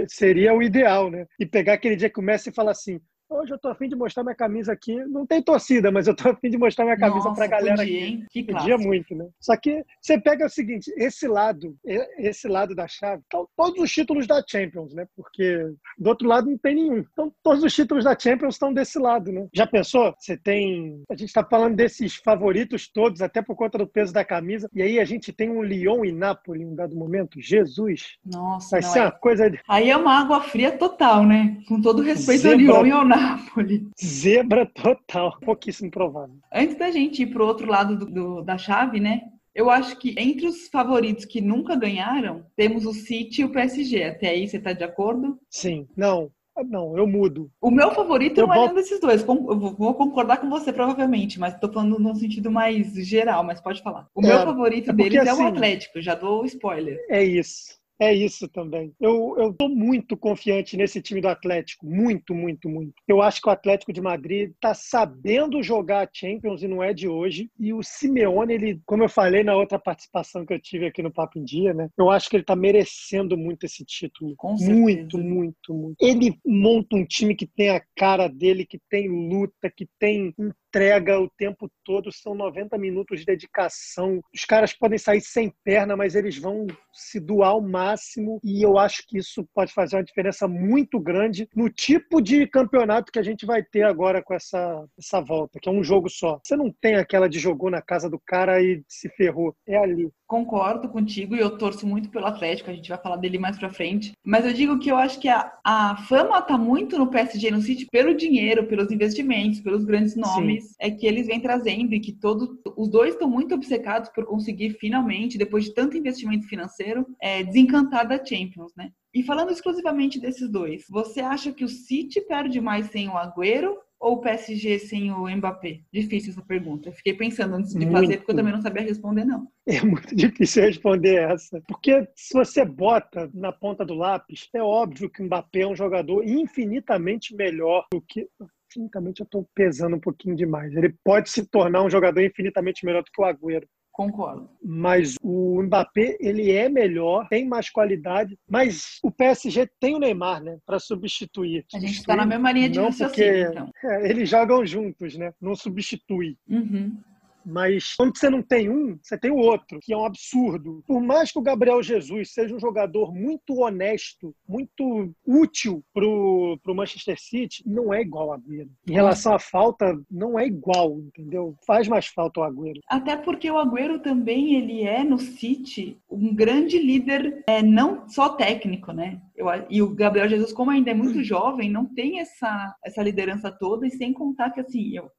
Seria o ideal, né? E pegar aquele dia que o Messi fala assim, Hoje eu tô afim de mostrar minha camisa aqui. Não tem torcida, mas eu tô afim de mostrar minha camisa Nossa, pra galera podia, aqui. Que podia muito, né? Só que você pega o seguinte, esse lado, esse lado da chave, estão todos os títulos da Champions, né? Porque do outro lado não tem nenhum. Então todos os títulos da Champions estão desse lado, né? Já pensou? Você tem, a gente tá falando desses favoritos todos, até por conta do peso da camisa. E aí a gente tem um Lyon e Nápoles em um dado momento. Jesus. Nossa, vai não, ser uma coisa Aí é uma água fria total, né? Com todo respeito Zebra... ao Lyon e ao. Napoli. Zebra total, pouquíssimo provável. Antes da gente ir pro outro lado do, do, da chave, né? Eu acho que entre os favoritos que nunca ganharam, temos o City e o PSG. Até aí você está de acordo? Sim. Não, não, eu mudo. O meu favorito eu não é nenhum desses dois. Eu vou concordar com você, provavelmente, mas estou falando num sentido mais geral, mas pode falar. O é, meu favorito é deles é o assim, Atlético, já dou spoiler. É isso. É isso também. Eu, eu tô muito confiante nesse time do Atlético. Muito, muito, muito. Eu acho que o Atlético de Madrid tá sabendo jogar a Champions e não é de hoje. E o Simeone, ele, como eu falei na outra participação que eu tive aqui no Papo em Dia, né? Eu acho que ele tá merecendo muito esse título. Com muito, muito, muito. Ele monta um time que tem a cara dele, que tem luta, que tem entrega o tempo todo, são 90 minutos de dedicação. Os caras podem sair sem perna, mas eles vão se doar ao máximo e eu acho que isso pode fazer uma diferença muito grande no tipo de campeonato que a gente vai ter agora com essa, essa volta, que é um jogo só. Você não tem aquela de jogou na casa do cara e se ferrou. É ali. Concordo contigo e eu torço muito pelo Atlético, a gente vai falar dele mais pra frente. Mas eu digo que eu acho que a, a fama tá muito no PSG no City pelo dinheiro, pelos investimentos, pelos grandes nomes. Sim é que eles vêm trazendo e que todos os dois estão muito obcecados por conseguir finalmente, depois de tanto investimento financeiro, é, desencantar da Champions, né? E falando exclusivamente desses dois, você acha que o City perde mais sem o Agüero ou o PSG sem o Mbappé? Difícil essa pergunta. Eu fiquei pensando antes de muito. fazer, porque eu também não sabia responder, não. É muito (laughs) difícil responder essa. Porque se você bota na ponta do lápis, é óbvio que o Mbappé é um jogador infinitamente melhor do que infinitamente eu estou pesando um pouquinho demais. Ele pode se tornar um jogador infinitamente melhor do que o Agüero. Concordo. Mas o Mbappé, ele é melhor, tem mais qualidade, mas o PSG tem o Neymar, né, para substituir. A gente está na mesma linha de não porque, então. É, eles jogam juntos, né? Não substitui. Uhum. Mas quando você não tem um, você tem o outro, que é um absurdo. Por mais que o Gabriel Jesus seja um jogador muito honesto, muito útil pro, pro Manchester City, não é igual ao Agüero. Em relação à falta, não é igual, entendeu? Faz mais falta o Agüero. Até porque o Agüero também, ele é no City um grande líder, é, não só técnico, né? Eu, e o Gabriel Jesus, como ainda é muito jovem, não tem essa, essa liderança toda, e sem contar que, assim, eu,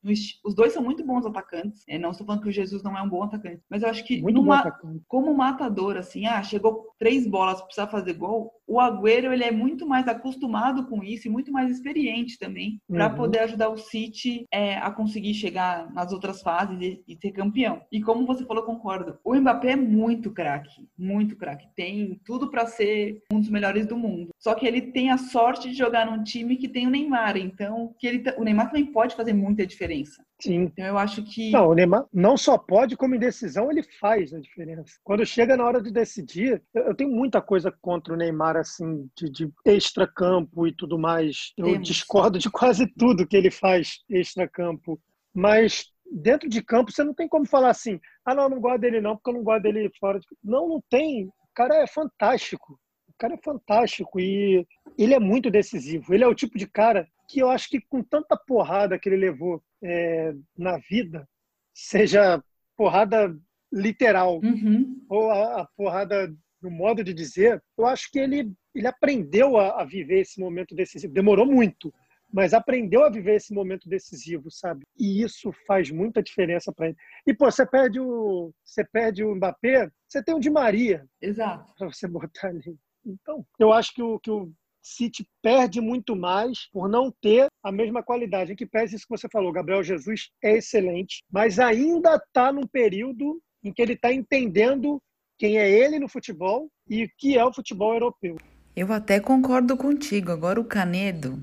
os dois são muito bons atacantes. É, não estou falando que o Jesus não é um bom atacante, mas eu acho que numa, como matador, assim, ah, chegou três bolas, precisa fazer gol, o Agüero ele é muito mais acostumado com isso e muito mais experiente também para uhum. poder ajudar o City é, a conseguir chegar nas outras fases e, e, ser campeão. E como você falou, concordo. O Mbappé é muito craque, muito craque. Tem tudo para ser um dos melhores do mundo. Só que ele tem a sorte de jogar num time que tem o Neymar, então que ele, o Neymar também pode fazer muita diferença. Sim. Então eu acho que. Não, o Neymar não só pode, como em decisão ele faz a diferença. Quando chega na hora de decidir, eu tenho muita coisa contra o Neymar, assim, de, de extra-campo e tudo mais. Eu Temos. discordo de quase tudo que ele faz extra-campo. Mas dentro de campo você não tem como falar assim: ah, não, não gosto dele não, porque eu não gosto dele fora de Não, não tem. O cara é fantástico. O cara é fantástico e ele é muito decisivo. Ele é o tipo de cara que eu acho que com tanta porrada que ele levou é, na vida, seja porrada literal uhum. ou a, a, porrada no modo de dizer, eu acho que ele, ele aprendeu a, a viver esse momento decisivo. Demorou muito, mas aprendeu a viver esse momento decisivo, sabe? E isso faz muita diferença para ele. E pô, você perde o você perde o Mbappé, você tem o Di Maria. Exato. Para você botar ali. Então, eu acho que o que o City perde muito mais por não ter a mesma qualidade. Em que pese isso que você falou, Gabriel Jesus é excelente, mas ainda está num período em que ele está entendendo quem é ele no futebol e o que é o futebol europeu. Eu até concordo contigo. Agora o Canedo.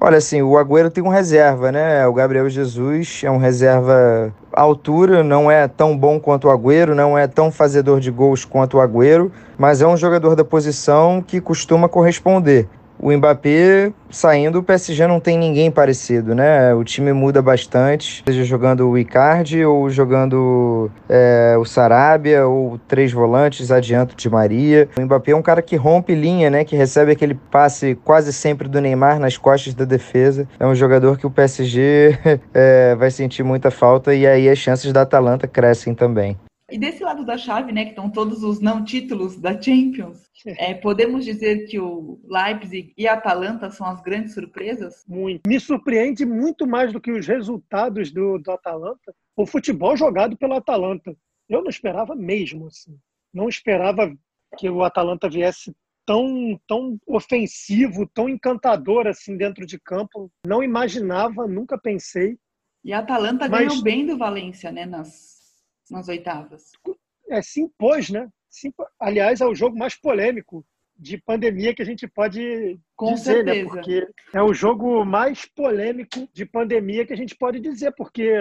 Olha, assim, o Agüero tem um reserva, né? O Gabriel Jesus é um reserva à altura, não é tão bom quanto o Agüero, não é tão fazedor de gols quanto o Agüero, mas é um jogador da posição que costuma corresponder o Mbappé saindo, o PSG não tem ninguém parecido, né? O time muda bastante, seja jogando o Icardi ou jogando é, o Sarabia ou três volantes adianto de Maria. O Mbappé é um cara que rompe linha, né? Que recebe aquele passe quase sempre do Neymar nas costas da defesa. É um jogador que o PSG (laughs) é, vai sentir muita falta e aí as chances da Atalanta crescem também. E desse lado da chave, né, que estão todos os não títulos da Champions, (laughs) é, podemos dizer que o Leipzig e a Atalanta são as grandes surpresas? Muito. Me surpreende muito mais do que os resultados do, do Atalanta, o futebol jogado pelo Atalanta. Eu não esperava mesmo, assim. Não esperava que o Atalanta viesse tão, tão ofensivo, tão encantador assim dentro de campo. Não imaginava, nunca pensei. E a Atalanta Mas... ganhou bem do Valência, né, nas nas oitavas. É, se impôs, né? Se Aliás, é o jogo mais polêmico de pandemia que a gente pode Com dizer, né? certeza. né? Porque é o jogo mais polêmico de pandemia que a gente pode dizer, porque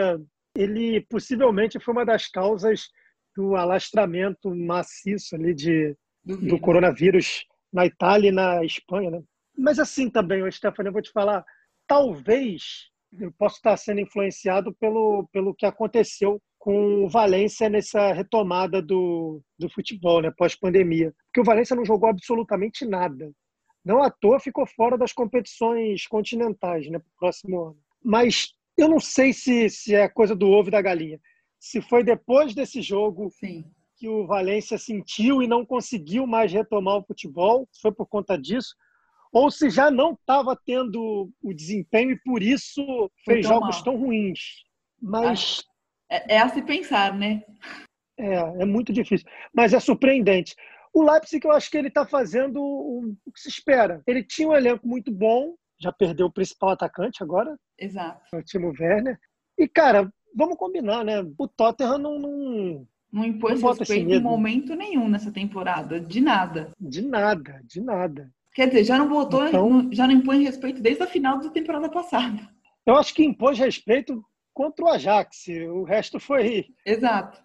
ele possivelmente foi uma das causas do alastramento maciço ali de, do, do coronavírus na Itália e na Espanha, né? Mas assim também, Stephanie, eu vou te falar, talvez eu possa estar sendo influenciado pelo, pelo que aconteceu com o Valência nessa retomada do, do futebol, né, pós-pandemia. Porque o Valência não jogou absolutamente nada. Não à toa ficou fora das competições continentais né, para o próximo ano. Mas eu não sei se, se é coisa do ovo e da galinha. Se foi depois desse jogo Sim. que o Valência sentiu e não conseguiu mais retomar o futebol, se foi por conta disso, ou se já não estava tendo o desempenho e por isso fez jogos mal. tão ruins. Mas é, é a se pensar, né? É, é muito difícil. Mas é surpreendente. O Leipzig, eu acho que ele está fazendo o que se espera. Ele tinha um elenco muito bom, já perdeu o principal atacante agora. Exato. O Timo Werner. E, cara, vamos combinar, né? O Tottenham não. Não, não impôs não respeito em momento nenhum nessa temporada. De nada. De nada, de nada. Quer dizer, já não botou, então, já não impõe respeito desde a final da temporada passada. Eu acho que impôs respeito contra o Ajax. O resto foi. Exato.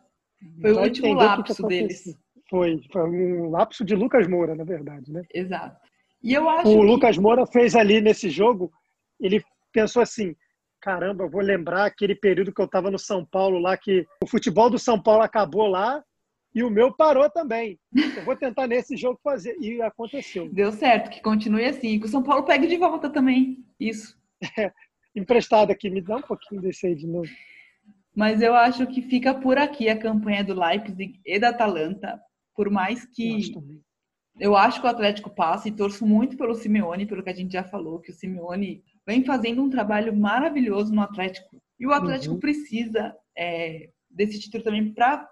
Foi o último lapso deles. Foi, foi um lapso de Lucas Moura, na verdade, né? Exato. E eu acho o que... Lucas Moura fez ali nesse jogo, ele pensou assim: caramba, eu vou lembrar aquele período que eu estava no São Paulo lá, que o futebol do São Paulo acabou lá e o meu parou também. Eu vou tentar nesse jogo fazer. E aconteceu. Deu certo, que continue assim. Que o São Paulo pegue de volta também. Isso. É, (laughs) emprestado aqui, me dá um pouquinho desse aí de novo. Mas eu acho que fica por aqui a campanha do Leipzig e da Atalanta. Por mais que eu acho que o Atlético passa e torço muito pelo Simeone, pelo que a gente já falou, que o Simeone vem fazendo um trabalho maravilhoso no Atlético. E o Atlético uhum. precisa é, desse título também para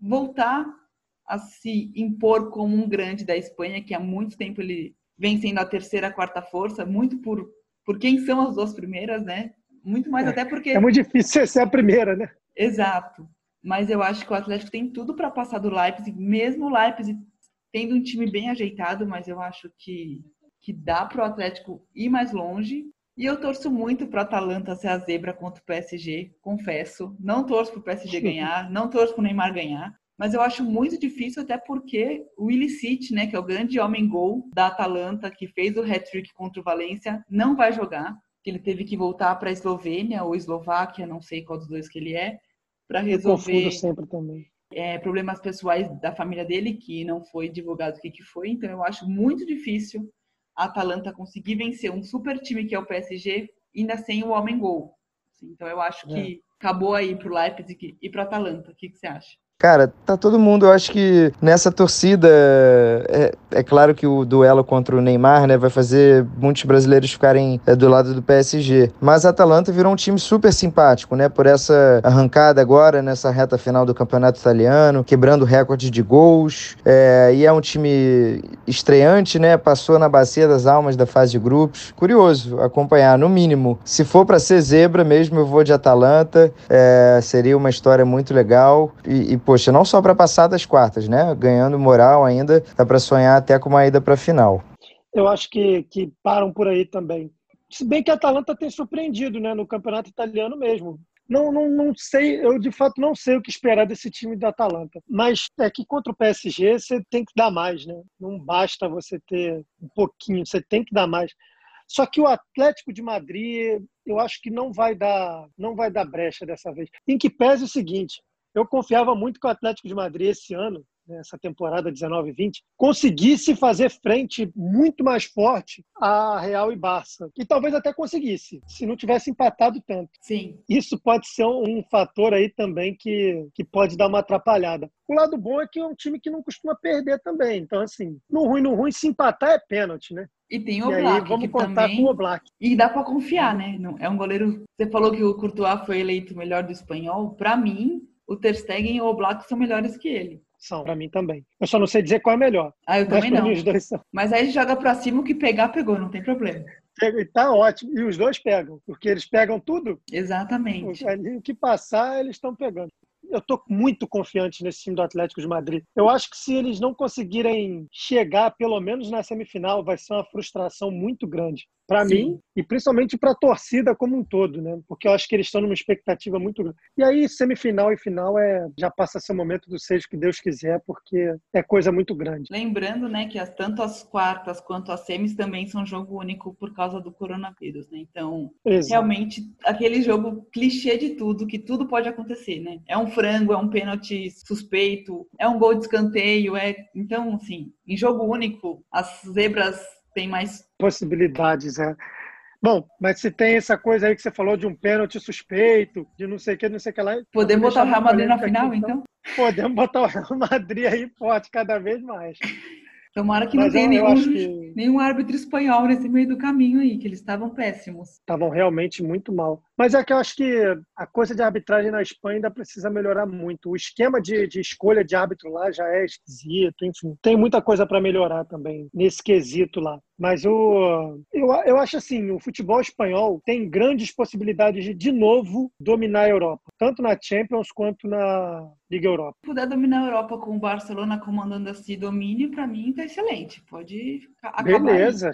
voltar a se impor como um grande da Espanha, que há muito tempo ele vem sendo a terceira, quarta força, muito por, por quem são as duas primeiras, né? Muito mais é, até porque. É muito difícil (laughs) ser a primeira, né? Exato. Mas eu acho que o Atlético tem tudo para passar do Leipzig, mesmo o Leipzig tendo um time bem ajeitado, mas eu acho que, que dá para o Atlético ir mais longe. E eu torço muito para o Atalanta ser a zebra contra o PSG, confesso. Não torço para o PSG ganhar, não torço para o Neymar ganhar. Mas eu acho muito difícil, até porque o Illicit, né, que é o grande homem-gol da Atalanta, que fez o hat-trick contra o Valência, não vai jogar. Ele teve que voltar para a Eslovênia ou Eslováquia, não sei qual dos dois que ele é, para resolver sempre também. É, problemas pessoais da família dele, que não foi divulgado o que, que foi. Então eu acho muito difícil a Atalanta conseguir vencer um super time que é o PSG, ainda sem o homem gol. Então eu acho é. que acabou aí pro Leipzig e pro Atalanta. O que, que você acha? Cara, tá todo mundo, eu acho que nessa torcida, é, é, claro que o duelo contra o Neymar, né, vai fazer muitos brasileiros ficarem é, do lado do PSG. Mas a Atalanta virou um time super simpático, né, por essa arrancada agora, nessa reta final do campeonato italiano, quebrando recorde de gols. É, e é um time estreante, né, passou na bacia das almas da fase de grupos. Curioso acompanhar, no mínimo. Se for para ser zebra mesmo, eu vou de Atalanta. É, seria uma história muito legal. E, e poxa, não só para passar das quartas, né? Ganhando moral ainda, dá para sonhar até com uma ida para a final. Eu acho que, que param por aí também. Se bem que a Atalanta tem surpreendido, né? No campeonato italiano mesmo. Não, não, não sei, eu de fato não sei o que esperar desse time da Atalanta. Mas é que contra o PSG você tem que dar mais, né? Não basta você ter um pouquinho, você tem que dar mais. Só que o Atlético de Madrid, eu acho que não vai dar, não vai dar brecha dessa vez. Em que pese o seguinte, eu confiava muito que o Atlético de Madrid esse ano, nessa temporada 19-20, conseguisse fazer frente muito mais forte a Real e Barça. E talvez até conseguisse, se não tivesse empatado tanto. Sim. Isso pode ser um fator aí também que, que pode dar uma atrapalhada. O lado bom é que é um time que não costuma perder também. Então, assim, no ruim, no ruim, se empatar é pênalti, né? E tem o e Black, aí, vamos contar também... com o Black. E dá para confiar, né? É um goleiro. Você falou que o Courtois foi eleito o melhor do espanhol. Para mim, o Ter Stegen e o Oblak são melhores que ele. São, para mim também. Eu só não sei dizer qual é melhor. Ah, eu também não. Mas aí joga para cima, o que pegar, pegou, não tem problema. E tá ótimo. E os dois pegam, porque eles pegam tudo. Exatamente. O que passar, eles estão pegando eu estou muito confiante nesse time do Atlético de Madrid. Eu acho que se eles não conseguirem chegar pelo menos na semifinal, vai ser uma frustração muito grande para mim e principalmente para a torcida como um todo, né? Porque eu acho que eles estão numa expectativa muito grande. E aí semifinal e final é já passa a ser o momento do seja o que Deus quiser, porque é coisa muito grande. Lembrando, né, que as, tanto as quartas quanto as semis também são jogo único por causa do coronavírus, né? Então, Exato. realmente aquele jogo clichê de tudo, que tudo pode acontecer, né? É um frango, é um pênalti suspeito, é um gol de escanteio, é então, assim, em jogo único, as zebras tem mais possibilidades. É. Bom, mas se tem essa coisa aí que você falou de um pênalti suspeito, de não sei o que, não sei o que lá. Podemos botar o Real Madrid na final, aqui, então? então? Podemos botar o Real Madrid aí forte cada vez mais. Tomara que não tenha nenhum, que... nenhum árbitro espanhol nesse meio do caminho aí, que eles estavam péssimos. Estavam realmente muito mal. Mas é que eu acho que a coisa de arbitragem na Espanha ainda precisa melhorar muito. O esquema de, de escolha de árbitro lá já é esquisito, enfim. Tem muita coisa para melhorar também nesse quesito lá. Mas o, eu, eu acho assim, o futebol espanhol tem grandes possibilidades de, de novo, dominar a Europa. Tanto na Champions quanto na Liga Europa. Se puder dominar a Europa com o Barcelona comandando esse domínio, para mim tá excelente. Pode acabar. Beleza,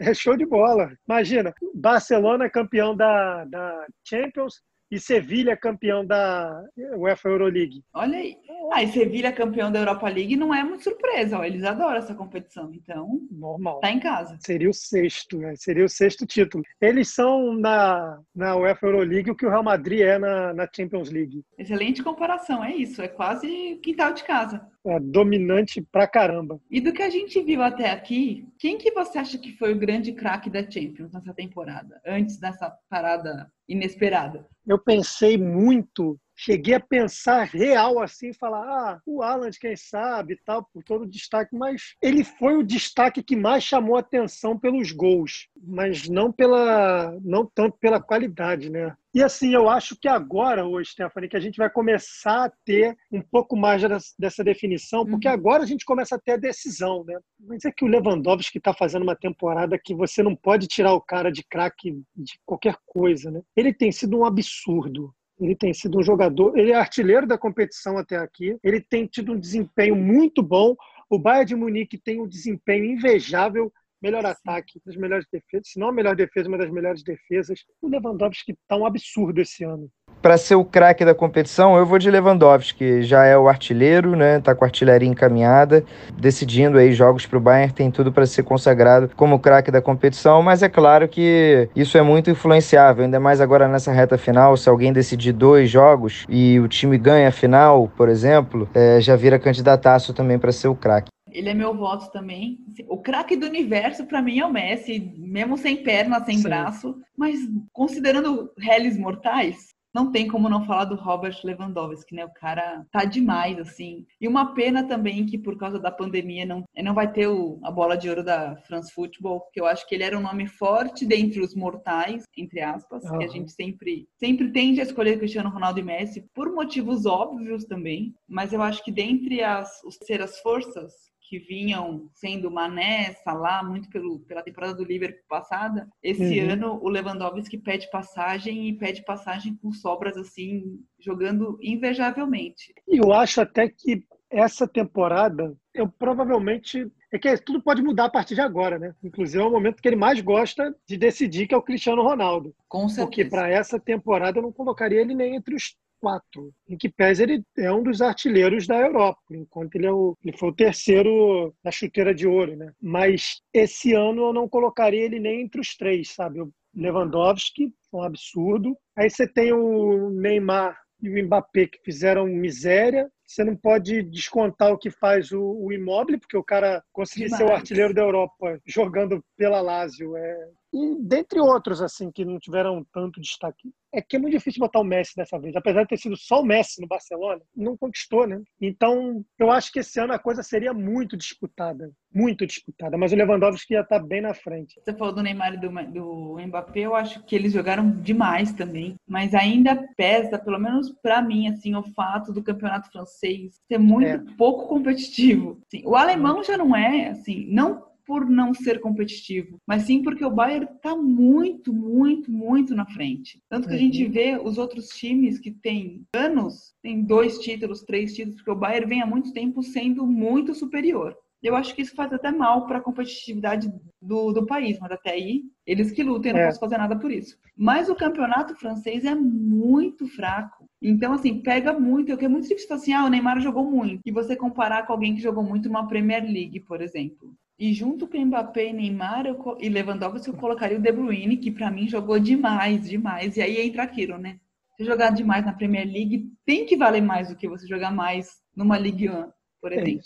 aí. é show de bola. Imagina, Barcelona campeão da, da Champions, E Sevilha campeão da UEFA Euroleague. Olha aí. Ah, e Sevilha campeão da Europa League não é muito surpresa, ó. eles adoram essa competição, então normal. Tá em casa. Seria o sexto, né? Seria o sexto título. Eles são na, na UEFA Euroleague o que o Real Madrid é na, na Champions League. Excelente comparação, é isso, é quase quintal de casa. É dominante pra caramba. E do que a gente viu até aqui, quem que você acha que foi o grande craque da Champions nessa temporada, antes dessa parada inesperada? Eu pensei muito cheguei a pensar real assim, falar, ah, o Alan, quem sabe, tal, por todo o destaque, mas ele foi o destaque que mais chamou atenção pelos gols, mas não pela, não tanto pela qualidade, né? E assim, eu acho que agora, hoje, Stephanie, que a gente vai começar a ter um pouco mais dessa definição, porque uhum. agora a gente começa a ter a decisão, né? Mas é que o Lewandowski está fazendo uma temporada que você não pode tirar o cara de craque de qualquer coisa, né? Ele tem sido um absurdo. Ele tem sido um jogador, ele é artilheiro da competição até aqui. Ele tem tido um desempenho muito bom. O Bayern de Munique tem um desempenho invejável, melhor ataque, das melhores defesas, se não a melhor defesa, uma das melhores defesas. O Lewandowski está um absurdo esse ano para ser o craque da competição, eu vou de Lewandowski, já é o artilheiro, né? Tá com a artilharia encaminhada, decidindo aí jogos para o Bayern, tem tudo para ser consagrado como craque da competição, mas é claro que isso é muito influenciável, ainda mais agora nessa reta final, se alguém decidir dois jogos e o time ganha a final, por exemplo, é, já vira candidataço também para ser o craque. Ele é meu voto também. O craque do universo, para mim, é o Messi, mesmo sem perna, sem Sim. braço. Mas considerando réis mortais, não tem como não falar do Robert Lewandowski, né? O cara tá demais, assim. E uma pena também que por causa da pandemia não, não vai ter o, a bola de ouro da France Football, porque eu acho que ele era um nome forte dentre os mortais, entre aspas, uhum. que a gente sempre, sempre tende a escolher Cristiano Ronaldo e Messi por motivos óbvios também. Mas eu acho que dentre as, as terceiras forças, que vinham sendo Mané, Salah, muito pelo, pela temporada do Liverpool passada, esse uhum. ano o Lewandowski pede passagem e pede passagem com sobras assim, jogando invejavelmente. E eu acho até que essa temporada, eu provavelmente é que tudo pode mudar a partir de agora, né? Inclusive é o momento que ele mais gosta de decidir, que é o Cristiano Ronaldo. Com certeza. Porque para essa temporada eu não colocaria ele nem entre os quatro. Em que pese ele é um dos artilheiros da Europa, enquanto ele, é o, ele foi o terceiro da chuteira de ouro, né? Mas esse ano eu não colocaria ele nem entre os três, sabe? O Lewandowski, um absurdo. Aí você tem o Neymar e o Mbappé que fizeram miséria. Você não pode descontar o que faz o, o Immobile, porque o cara conseguiu ser o artilheiro da Europa jogando pela Lazio. É, e dentre outros, assim, que não tiveram tanto destaque. É que é muito difícil botar o Messi dessa vez. Apesar de ter sido só o Messi no Barcelona, não conquistou, né? Então, eu acho que esse ano a coisa seria muito disputada. Muito disputada. Mas o Lewandowski ia estar bem na frente. Você falou do Neymar e do, do Mbappé, eu acho que eles jogaram demais também. Mas ainda pesa, pelo menos para mim, assim, o fato do campeonato francês ser muito é. pouco competitivo. Assim, o alemão já não é, assim, não por não ser competitivo, mas sim porque o Bayern está muito, muito, muito na frente. Tanto que a gente uhum. vê os outros times que têm anos, tem dois títulos, três títulos, porque o Bayern vem há muito tempo sendo muito superior. Eu acho que isso faz até mal para a competitividade do, do país, mas até aí eles que lutem, eu não é. posso fazer nada por isso. Mas o campeonato francês é muito fraco. Então, assim, pega muito. O que é muito difícil assim, ah, o Neymar jogou muito. E você comparar com alguém que jogou muito numa Premier League, por exemplo. E junto com Mbappé e Neymar eu, e Lewandowski, eu colocaria o De Bruyne, que para mim jogou demais, demais. E aí entra aquilo, né? Se jogar demais na Premier League, tem que valer mais do que você jogar mais numa Ligue 1, por exemplo.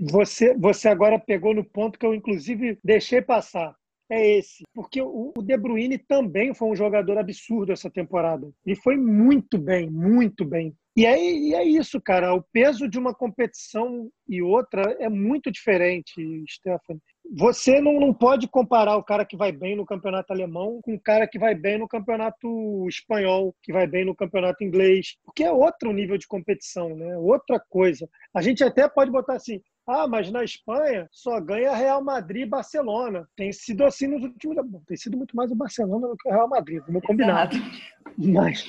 É você, você agora pegou no ponto que eu, inclusive, deixei passar. É esse. Porque o, De Bruyne também foi um jogador absurdo essa temporada. Ele foi muito bem, muito bem. E é, e é isso, cara. O peso de uma competição e outra é muito diferente, Stefan. Você não, não pode comparar o cara que vai bem no campeonato alemão com o cara que vai bem no campeonato espanhol, que vai bem no campeonato inglês, porque é outro nível de competição, né? Outra coisa. A gente até pode botar assim: ah, mas na Espanha só ganha Real Madrid e Barcelona. Tem sido assim nos últimos. Bom, tem sido muito mais o Barcelona do que o Real Madrid, vamos combinar. Mas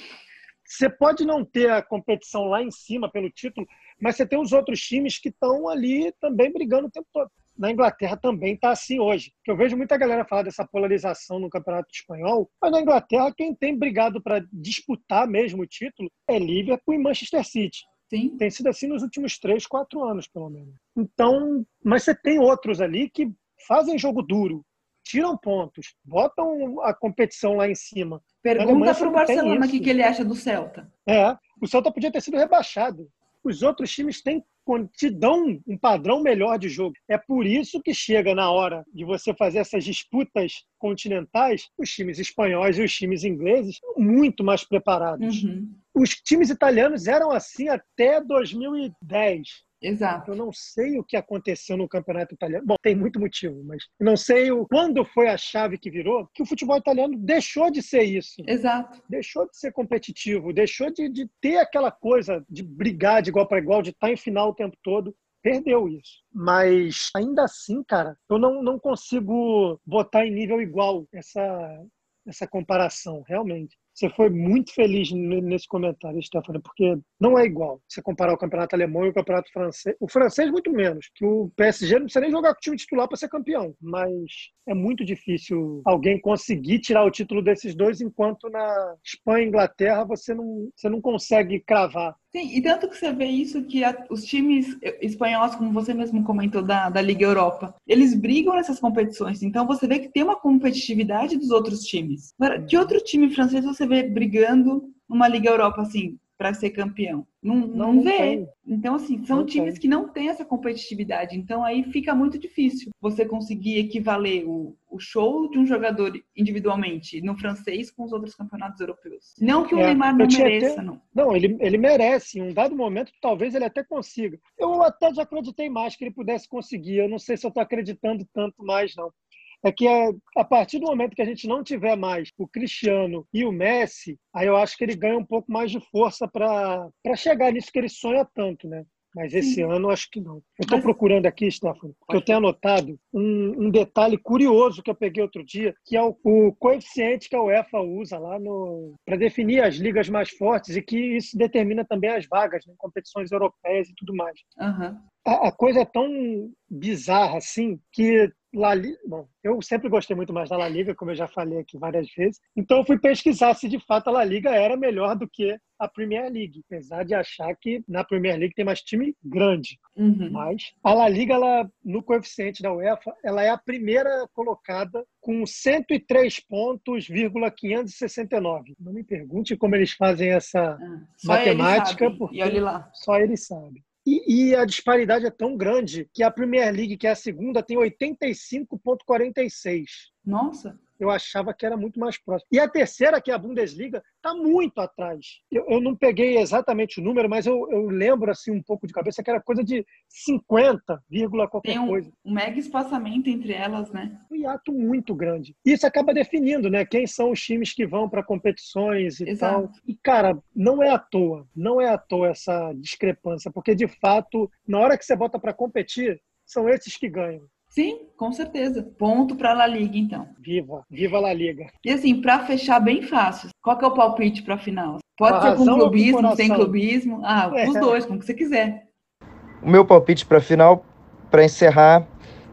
você pode não ter a competição lá em cima pelo título, mas você tem os outros times que estão ali também brigando o tempo todo. na Inglaterra também está assim hoje. Que eu vejo muita galera falar dessa polarização no Campeonato Espanhol, mas na Inglaterra quem tem brigado para disputar mesmo o título é Liverpool e Manchester City. Sim. Tem sido assim nos últimos três, quatro anos, pelo menos. Então, mas você tem outros ali que fazem jogo duro, tiram pontos, botam a competição lá em cima. Pergunta para o Barcelona o que, que ele acha do Celta. É, o Celta podia ter sido rebaixado. Os outros times têm te dão um padrão melhor de jogo. É por isso que chega na hora de você fazer essas disputas continentais, os times espanhóis e os times ingleses muito mais preparados. Uhum. Os times italianos eram assim até 2010. Exato. Eu não sei o que aconteceu no campeonato italiano. Bom, tem muito motivo, mas não sei o, quando foi a chave que virou que o futebol italiano deixou de ser isso. Exato. Deixou de ser competitivo, deixou de, de ter aquela coisa de brigar de igual para igual, de estar em final o tempo todo perdeu isso. Mas ainda assim, cara, eu não, não consigo botar em nível igual essa, essa comparação, realmente. Você foi muito feliz nesse comentário, Stefano, porque não é igual você comparar o campeonato alemão e o campeonato francês. O francês, muito menos, que o PSG não precisa nem jogar com o time titular para ser campeão. Mas é muito difícil alguém conseguir tirar o título desses dois, enquanto na Espanha e Inglaterra você não, você não consegue cravar Sim, e tanto que você vê isso que a, os times espanhóis, como você mesmo comentou, da, da Liga Europa, eles brigam nessas competições. Então você vê que tem uma competitividade dos outros times. Agora, que outro time francês você vê brigando numa Liga Europa assim? Para ser campeão. Não, não, não vê. Tem. Então, assim, são não times tem. que não têm essa competitividade. Então, aí fica muito difícil você conseguir equivaler o, o show de um jogador individualmente no francês com os outros campeonatos europeus. Não que o é, Neymar não mereça, até... não. Não, ele, ele merece. Em um dado momento, talvez ele até consiga. Eu até já acreditei mais que ele pudesse conseguir. Eu não sei se eu estou acreditando tanto mais, não é que a, a, partir do momento que a gente não tiver mais o Cristiano e o Messi, aí eu acho que ele ganha um pouco mais de força para chegar nisso que ele sonha tanto, né? Mas esse Sim. ano acho que não. Eu estou Mas... procurando aqui, Stefano, porque eu tenho anotado um, um, detalhe curioso que eu peguei outro dia, que é o, o coeficiente que a UEFA usa lá para definir as ligas mais fortes e que isso determina também as vagas em né, competições europeias e tudo mais. Uhum. A, a coisa é tão bizarra assim que La Liga, bom, eu sempre gostei muito mais da La Liga, como eu já falei aqui várias vezes. Então eu fui pesquisar se de fato a La Liga era melhor do que a Premier League, apesar de achar que na Premier League tem mais time grande. Uhum. Mas a La Liga, ela, no coeficiente da UEFA, ela é a primeira colocada com 103 pontos, 569. Não me pergunte como eles fazem essa ah, matemática, porque só eles sabem. E, e, a disparidade é tão grande que a Premier League, que é a segunda, tem 85,46. Nossa! Eu achava que era muito mais próximo. E a terceira, que é a Bundesliga, está muito atrás. Eu, eu, não peguei exatamente o número, mas eu, eu, lembro assim um pouco de cabeça que era coisa de 50, qualquer Tem um, coisa. um mega espaçamento entre elas, né? Um hiato muito grande. Isso acaba definindo, né? Quem são os times que vão para competições e Exato. tal. E, cara, não é à toa. Não é à toa essa discrepância, porque de fato, na hora que você bota para competir, são esses que ganham. Sim, com certeza. Ponto para a La Liga, então. Viva, viva a La Liga. E assim, para fechar bem fácil, qual que é o palpite para a final? Pode ser com clubismo, sem clubismo? Ah, é. os dois, como que você quiser. O meu palpite para a final, para encerrar,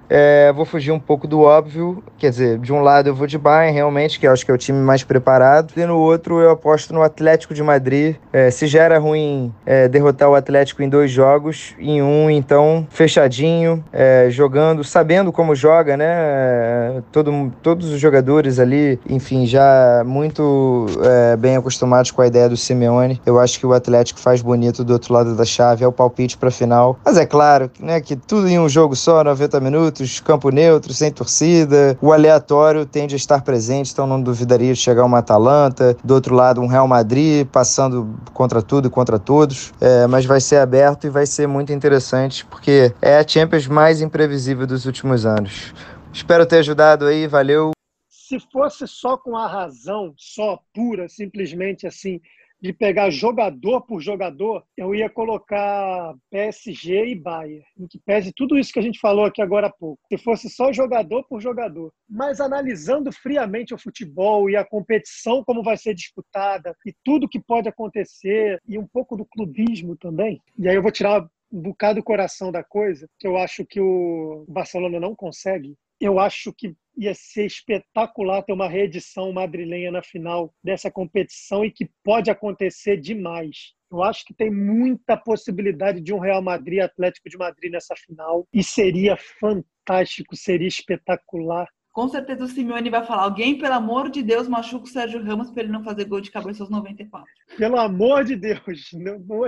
é, vou fugir um pouco do óbvio, quer dizer, de um lado eu vou de Bayern, realmente, que eu acho que é o time mais preparado, e no outro eu aposto no Atlético de Madrid. É, se já era ruim é, derrotar o Atlético em dois jogos, em um, então, fechadinho, é, jogando, sabendo como joga, né? Todo, todos os jogadores ali, enfim, já muito é, bem acostumados com a ideia do Simeone. Eu acho que o Atlético faz bonito do outro lado da chave, é o palpite para final. Mas é claro né, que tudo em um jogo só, 90 minutos campo neutro, sem torcida. O aleatório tende a estar presente, então não duvidaria de chegar uma Atalanta. Do outro lado, um Real Madrid passando contra tudo e contra todos. É, mas vai ser aberto e vai ser muito interessante, porque é a Champions mais imprevisível dos últimos anos. Espero ter ajudado aí, valeu. Se fosse só com a razão, só pura, simplesmente assim, de pegar jogador por jogador, eu ia colocar PSG e Bayern, em que pese tudo isso que a gente falou aqui agora há pouco. Se fosse só jogador por jogador. Mas analisando friamente o futebol e a competição, como vai ser disputada, e tudo que pode acontecer, e um pouco do clubismo também, e aí eu vou tirar um bocado o coração da coisa, que eu acho que o Barcelona não consegue. Eu acho que ia ser espetacular ter uma reedição madrilenha na final dessa competição e que pode acontecer demais. Eu acho que tem muita possibilidade de um Real Madrid Atlético de Madrid nessa final e seria fantástico, seria espetacular. Com certeza o Simeone vai falar: alguém, pelo amor de Deus, machuca o Sérgio Ramos para ele não fazer gol de cabeça aos 94. Pelo amor de Deus,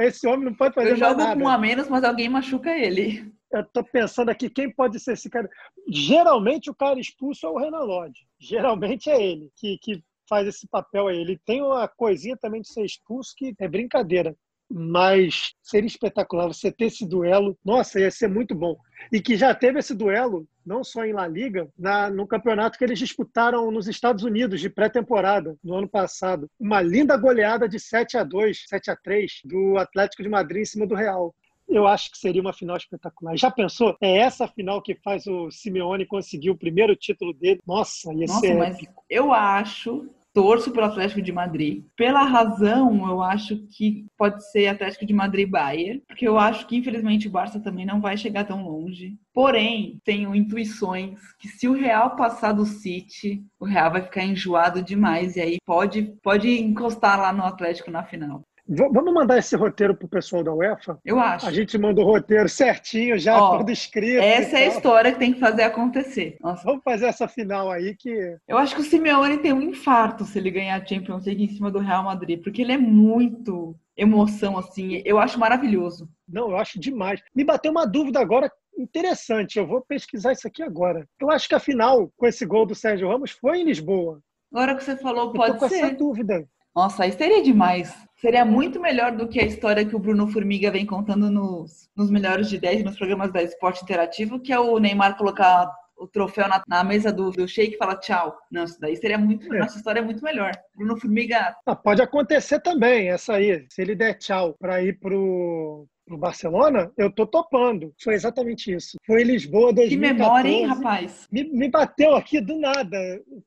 esse homem não pode fazer Eu jogo nada. com um a menos, mas alguém machuca ele. Eu tô pensando aqui quem pode ser esse cara. Geralmente o cara expulso é o Renan Lodge. Geralmente é ele que, que faz esse papel aí. Ele tem uma coisinha também de ser expulso que é brincadeira. Mas seria espetacular você ter esse duelo. Nossa, ia ser muito bom. E que já teve esse duelo, não só em La Liga, na, no campeonato que eles disputaram nos Estados Unidos, de pré-temporada, no ano passado. Uma linda goleada de 7 a 2 7 a 3 do Atlético de Madrid em cima do Real eu acho que seria uma final espetacular. Já pensou? É essa final que faz o Simeone conseguir o primeiro título dele? Nossa, ia Nossa, ser mas épico. eu acho, torço pelo Atlético de Madrid. Pela razão, eu acho que pode ser Atlético de Madrid Bayern, porque eu acho que infelizmente o Barça também não vai chegar tão longe. Porém, tenho intuições que se o Real passar do City, o Real vai ficar enjoado demais e aí pode pode encostar lá no Atlético na final. Vamos mandar esse roteiro pro pessoal da UEFA? Eu acho. A gente manda o roteiro certinho, já Ó, tudo escrito. Essa é a história que tem que fazer acontecer. Nossa, Vamos fazer essa final aí que eu acho que o Simeone tem um infarto se ele ganhar a Champions League em cima do Real Madrid, porque ele é muito emoção assim. Eu acho maravilhoso. Não, eu acho demais. Me bateu uma dúvida agora interessante. Eu vou pesquisar isso aqui agora. Eu acho que a final, com esse gol do Sérgio Ramos, foi em Lisboa. Agora que você falou, Eu tô pode com essa ser. dúvida. Nossa, aí seria demais. Seria muito melhor do que a história que o Bruno Formiga vem contando nos, nos Melhores de 10, nos programas da Esporte Interativo, que é o Neymar colocar o troféu na, na mesa do, do Sheik e falar tchau. Não, isso daí seria muito. É. Nossa história é muito melhor. Bruno Formiga. Ah, pode acontecer também, essa aí. Se ele der tchau para ir pro, pro Barcelona, eu tô topando. Foi exatamente isso. Foi Lisboa Que 2014. memória, hein, rapaz? Me, me bateu aqui do nada.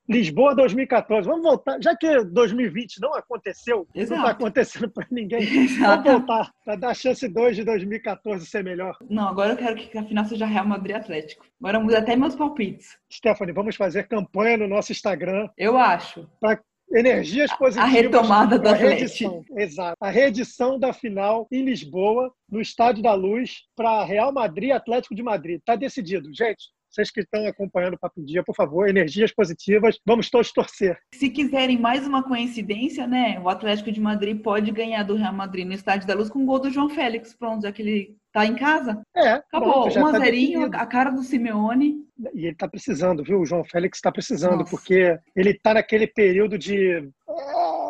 Lisboa 2014. Vamos voltar. Já que 2020 não aconteceu, não Exato. está acontecendo para ninguém. (laughs) Vamos Exato. voltar para dar chance 2 de 2014 ser melhor. Não, agora eu quero que a final seja Real Madrid Atlético. Agora muda até meus palpites. Stephanie, vamos fazer campanha no nosso Instagram Eu acho. Energias positivas. retomada do pra Atlético. reedição. Exato. A reedição da final em Lisboa, no Estádio da Luz, para Real Madrid e Atlético de Madrid. Está decidido. Gente, vocês que estão acompanhando o Papo Dia, por favor, energias positivas. Vamos todos torcer. Se quiserem mais uma coincidência, né? O Atlético de Madrid pode ganhar do Real Madrid no Estádio da Luz com o gol do João Félix. Pronto, já que ele tá em casa. É, Acabou. pronto, já 1 a tá 0 definido. a cara do Simeone. E ele está precisando, viu? O João Félix está precisando, Nossa. porque ele está naquele período de.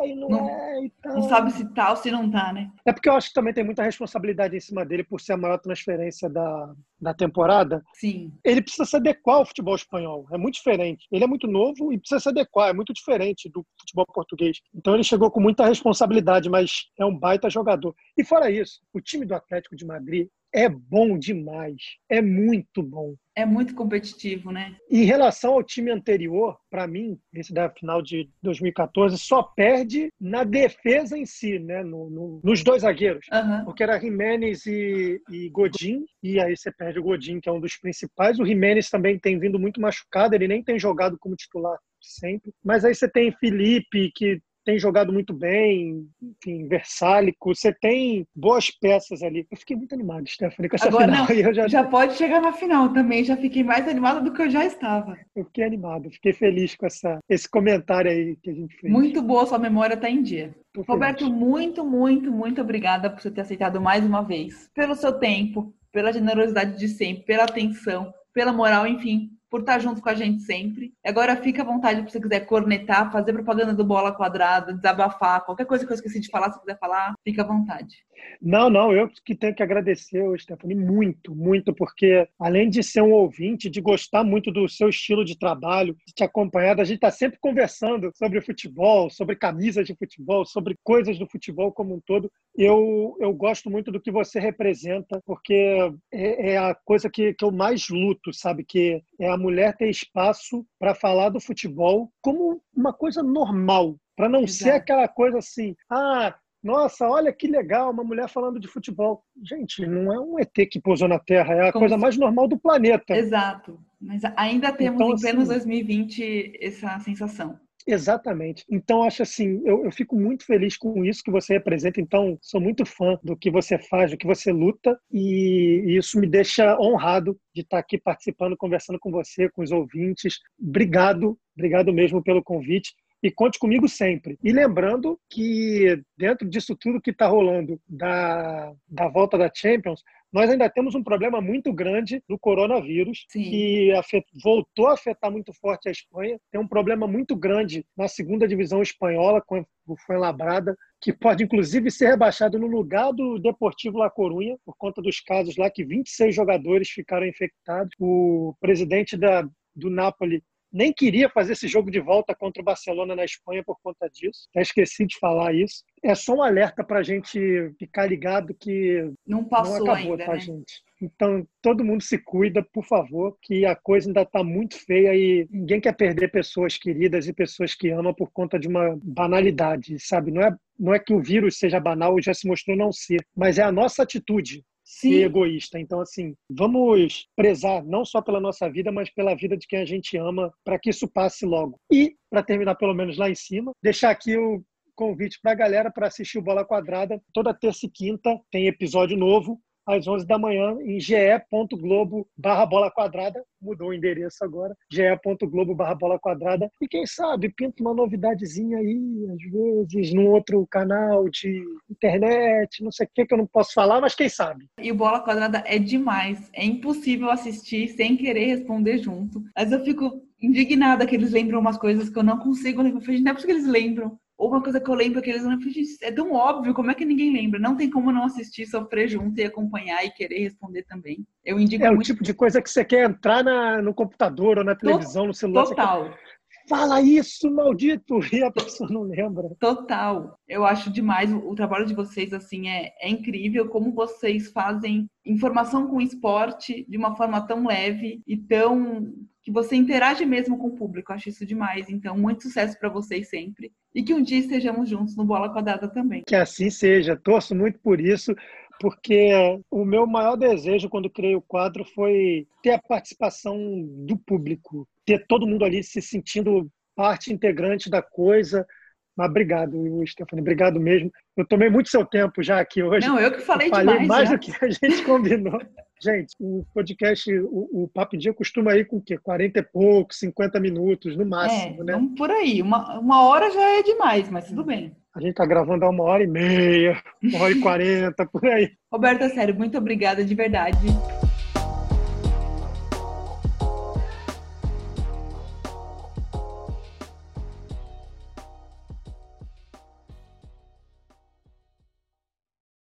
Ai, não, Não- é e. Não sabe se tá ou se não tá, né? É porque eu acho que também tem muita responsabilidade em cima dele por ser a maior transferência da, da temporada. Sim. ele precisa se adequar ao futebol espanhol. É muito diferente. Ele é muito novo e precisa se adequar. É muito diferente do futebol português. Então ele chegou com muita responsabilidade, mas é um baita jogador. E fora isso, o time do Atlético de Madrid é bom demais. É muito bom. É muito competitivo, né? Em relação ao time anterior, para mim, esse da final de 2014, só perde na defesa em si, né? No- no- nos dois zagueiros. Aham. Porque era Jiménez e, e Godin, e aí você perde o Godin, que é um dos principais. O Jiménez também tem vindo muito machucado, ele nem tem jogado como titular sempre. Mas aí você tem Felipe, que tem jogado muito bem, enfim, Versálico, você tem boas peças ali. Eu fiquei muito animado, Stephanie, com essa Agora, final. não, eu já, Já pode chegar na final também. Já fiquei mais animada do que eu já estava. eu fiquei animado, fiquei feliz com essa, esse comentário aí que a gente fez. Muito boa, sua memória tá em dia. Tô feliz. Roberto, muito, muito, muito obrigada por você ter aceitado mais uma vez. Pelo seu tempo, pela generosidade de sempre, pela atenção, pela moral, enfim, por estar junto com a gente sempre. Agora fica à vontade se você quiser cornetar, fazer propaganda do Bola Quadrada, desabafar, qualquer coisa que eu esqueci de falar, se quiser falar, fica à vontade. Não, não, eu que tenho que agradecer, Stephanie, muito, muito, porque além de ser um ouvinte, de gostar muito do seu estilo de trabalho, de te acompanhar, a gente está sempre conversando sobre futebol, sobre camisas de futebol, sobre coisas do futebol como um todo. Eu, eu gosto muito do que você representa, porque é, é a coisa que, que eu mais luto, sabe? Que é a mulher ter espaço para falar do futebol como uma coisa normal, para não ser Exato. aquela coisa assim, ah, Nossa, olha que legal, uma mulher falando de futebol. Gente, não é um ET que pousou na Terra, é a Como coisa se... mais normal do planeta. Exato. Mas ainda temos então, em plenos assim, 2020 essa sensação. Exatamente. Então, acho assim, eu, eu, fico muito feliz com isso que você representa. Então, sou muito fã do que você faz, do que você luta, e, e isso me deixa honrado de estar aqui participando, conversando com você, com os ouvintes. Obrigado, obrigado mesmo pelo convite e conte comigo sempre. E lembrando que dentro disso tudo que está rolando da, da volta da Champions, nós ainda temos um problema muito grande do coronavírus, Sim. que afet, voltou a afetar muito forte a Espanha. Tem um problema muito grande na segunda divisão espanhola, com o Fuenlabrada, que pode inclusive ser rebaixado no lugar do Deportivo La Corunha, por conta dos casos lá que 26 jogadores ficaram infectados. O presidente da, do Napoli nem queria fazer esse jogo de volta contra o Barcelona na Espanha por conta disso. Até esqueci de falar isso. É só um alerta para a gente ficar ligado que não passou não acabou, ainda, tá, né? gente? Então, todo mundo se cuida, por favor, que a coisa ainda está muito feia e ninguém quer perder pessoas queridas e pessoas que amam por conta de uma banalidade, sabe? Não é, não é que o vírus seja banal, já se mostrou não ser, mas é a nossa atitude Sim. e egoísta. Então, assim, vamos prezar não só pela nossa vida, mas pela vida de quem a gente ama, para que isso passe logo. E, para terminar pelo menos lá em cima, deixar aqui o convite para a galera para assistir o Bola Quadrada. Toda terça e quinta tem episódio novo às 11 da manhã em ge.globo barra bola quadrada. Mudou o endereço agora, ge.globo barra bola quadrada. E quem sabe pinta uma novidadezinha aí, às vezes, num outro canal de internet, não sei o que que eu não posso falar, mas quem sabe. E o Bola Quadrada é demais. É impossível assistir sem querer responder junto. Mas eu fico indignada que eles lembram umas coisas que eu não consigo lembrar. Não é porque eles lembram. Ou uma coisa que eu lembro que eles não é tão óbvio, como é que ninguém lembra? Não tem como não assistir, sofrer junto e acompanhar e querer responder também. Eu indico É muito... o tipo de coisa que você quer entrar na, no computador ou na televisão, no celular. Total. Quer... Fala isso, maldito! (laughs) E a pessoa não lembra. Total. Eu acho demais. O, o trabalho de vocês, assim, é, é incrível. Como vocês fazem informação com esporte de uma forma tão leve e tão que você interage mesmo com o público. Acho isso demais. Então, muito sucesso para vocês sempre. E que um dia estejamos juntos no Bola Quadrada também. Que assim seja. Torço muito por isso, porque o meu maior desejo quando criei o quadro foi ter a participação do público, ter todo mundo ali se sentindo parte integrante da coisa. Mas obrigado, Stephanie, obrigado mesmo. Eu tomei muito seu tempo já aqui hoje. Não, eu que falei, eu falei demais. mais já. do que a gente (laughs) combinou. Gente, o podcast, o, o Papo Dia costuma ir com o quê? 40 e poucos, 50 minutos no máximo, é, né? Vamos por aí. Uma, uma hora já é demais, mas tudo bem. A gente tá gravando há uma hora e meia, uma hora e quarenta, por aí. (laughs) Roberta, sério, muito obrigada de verdade.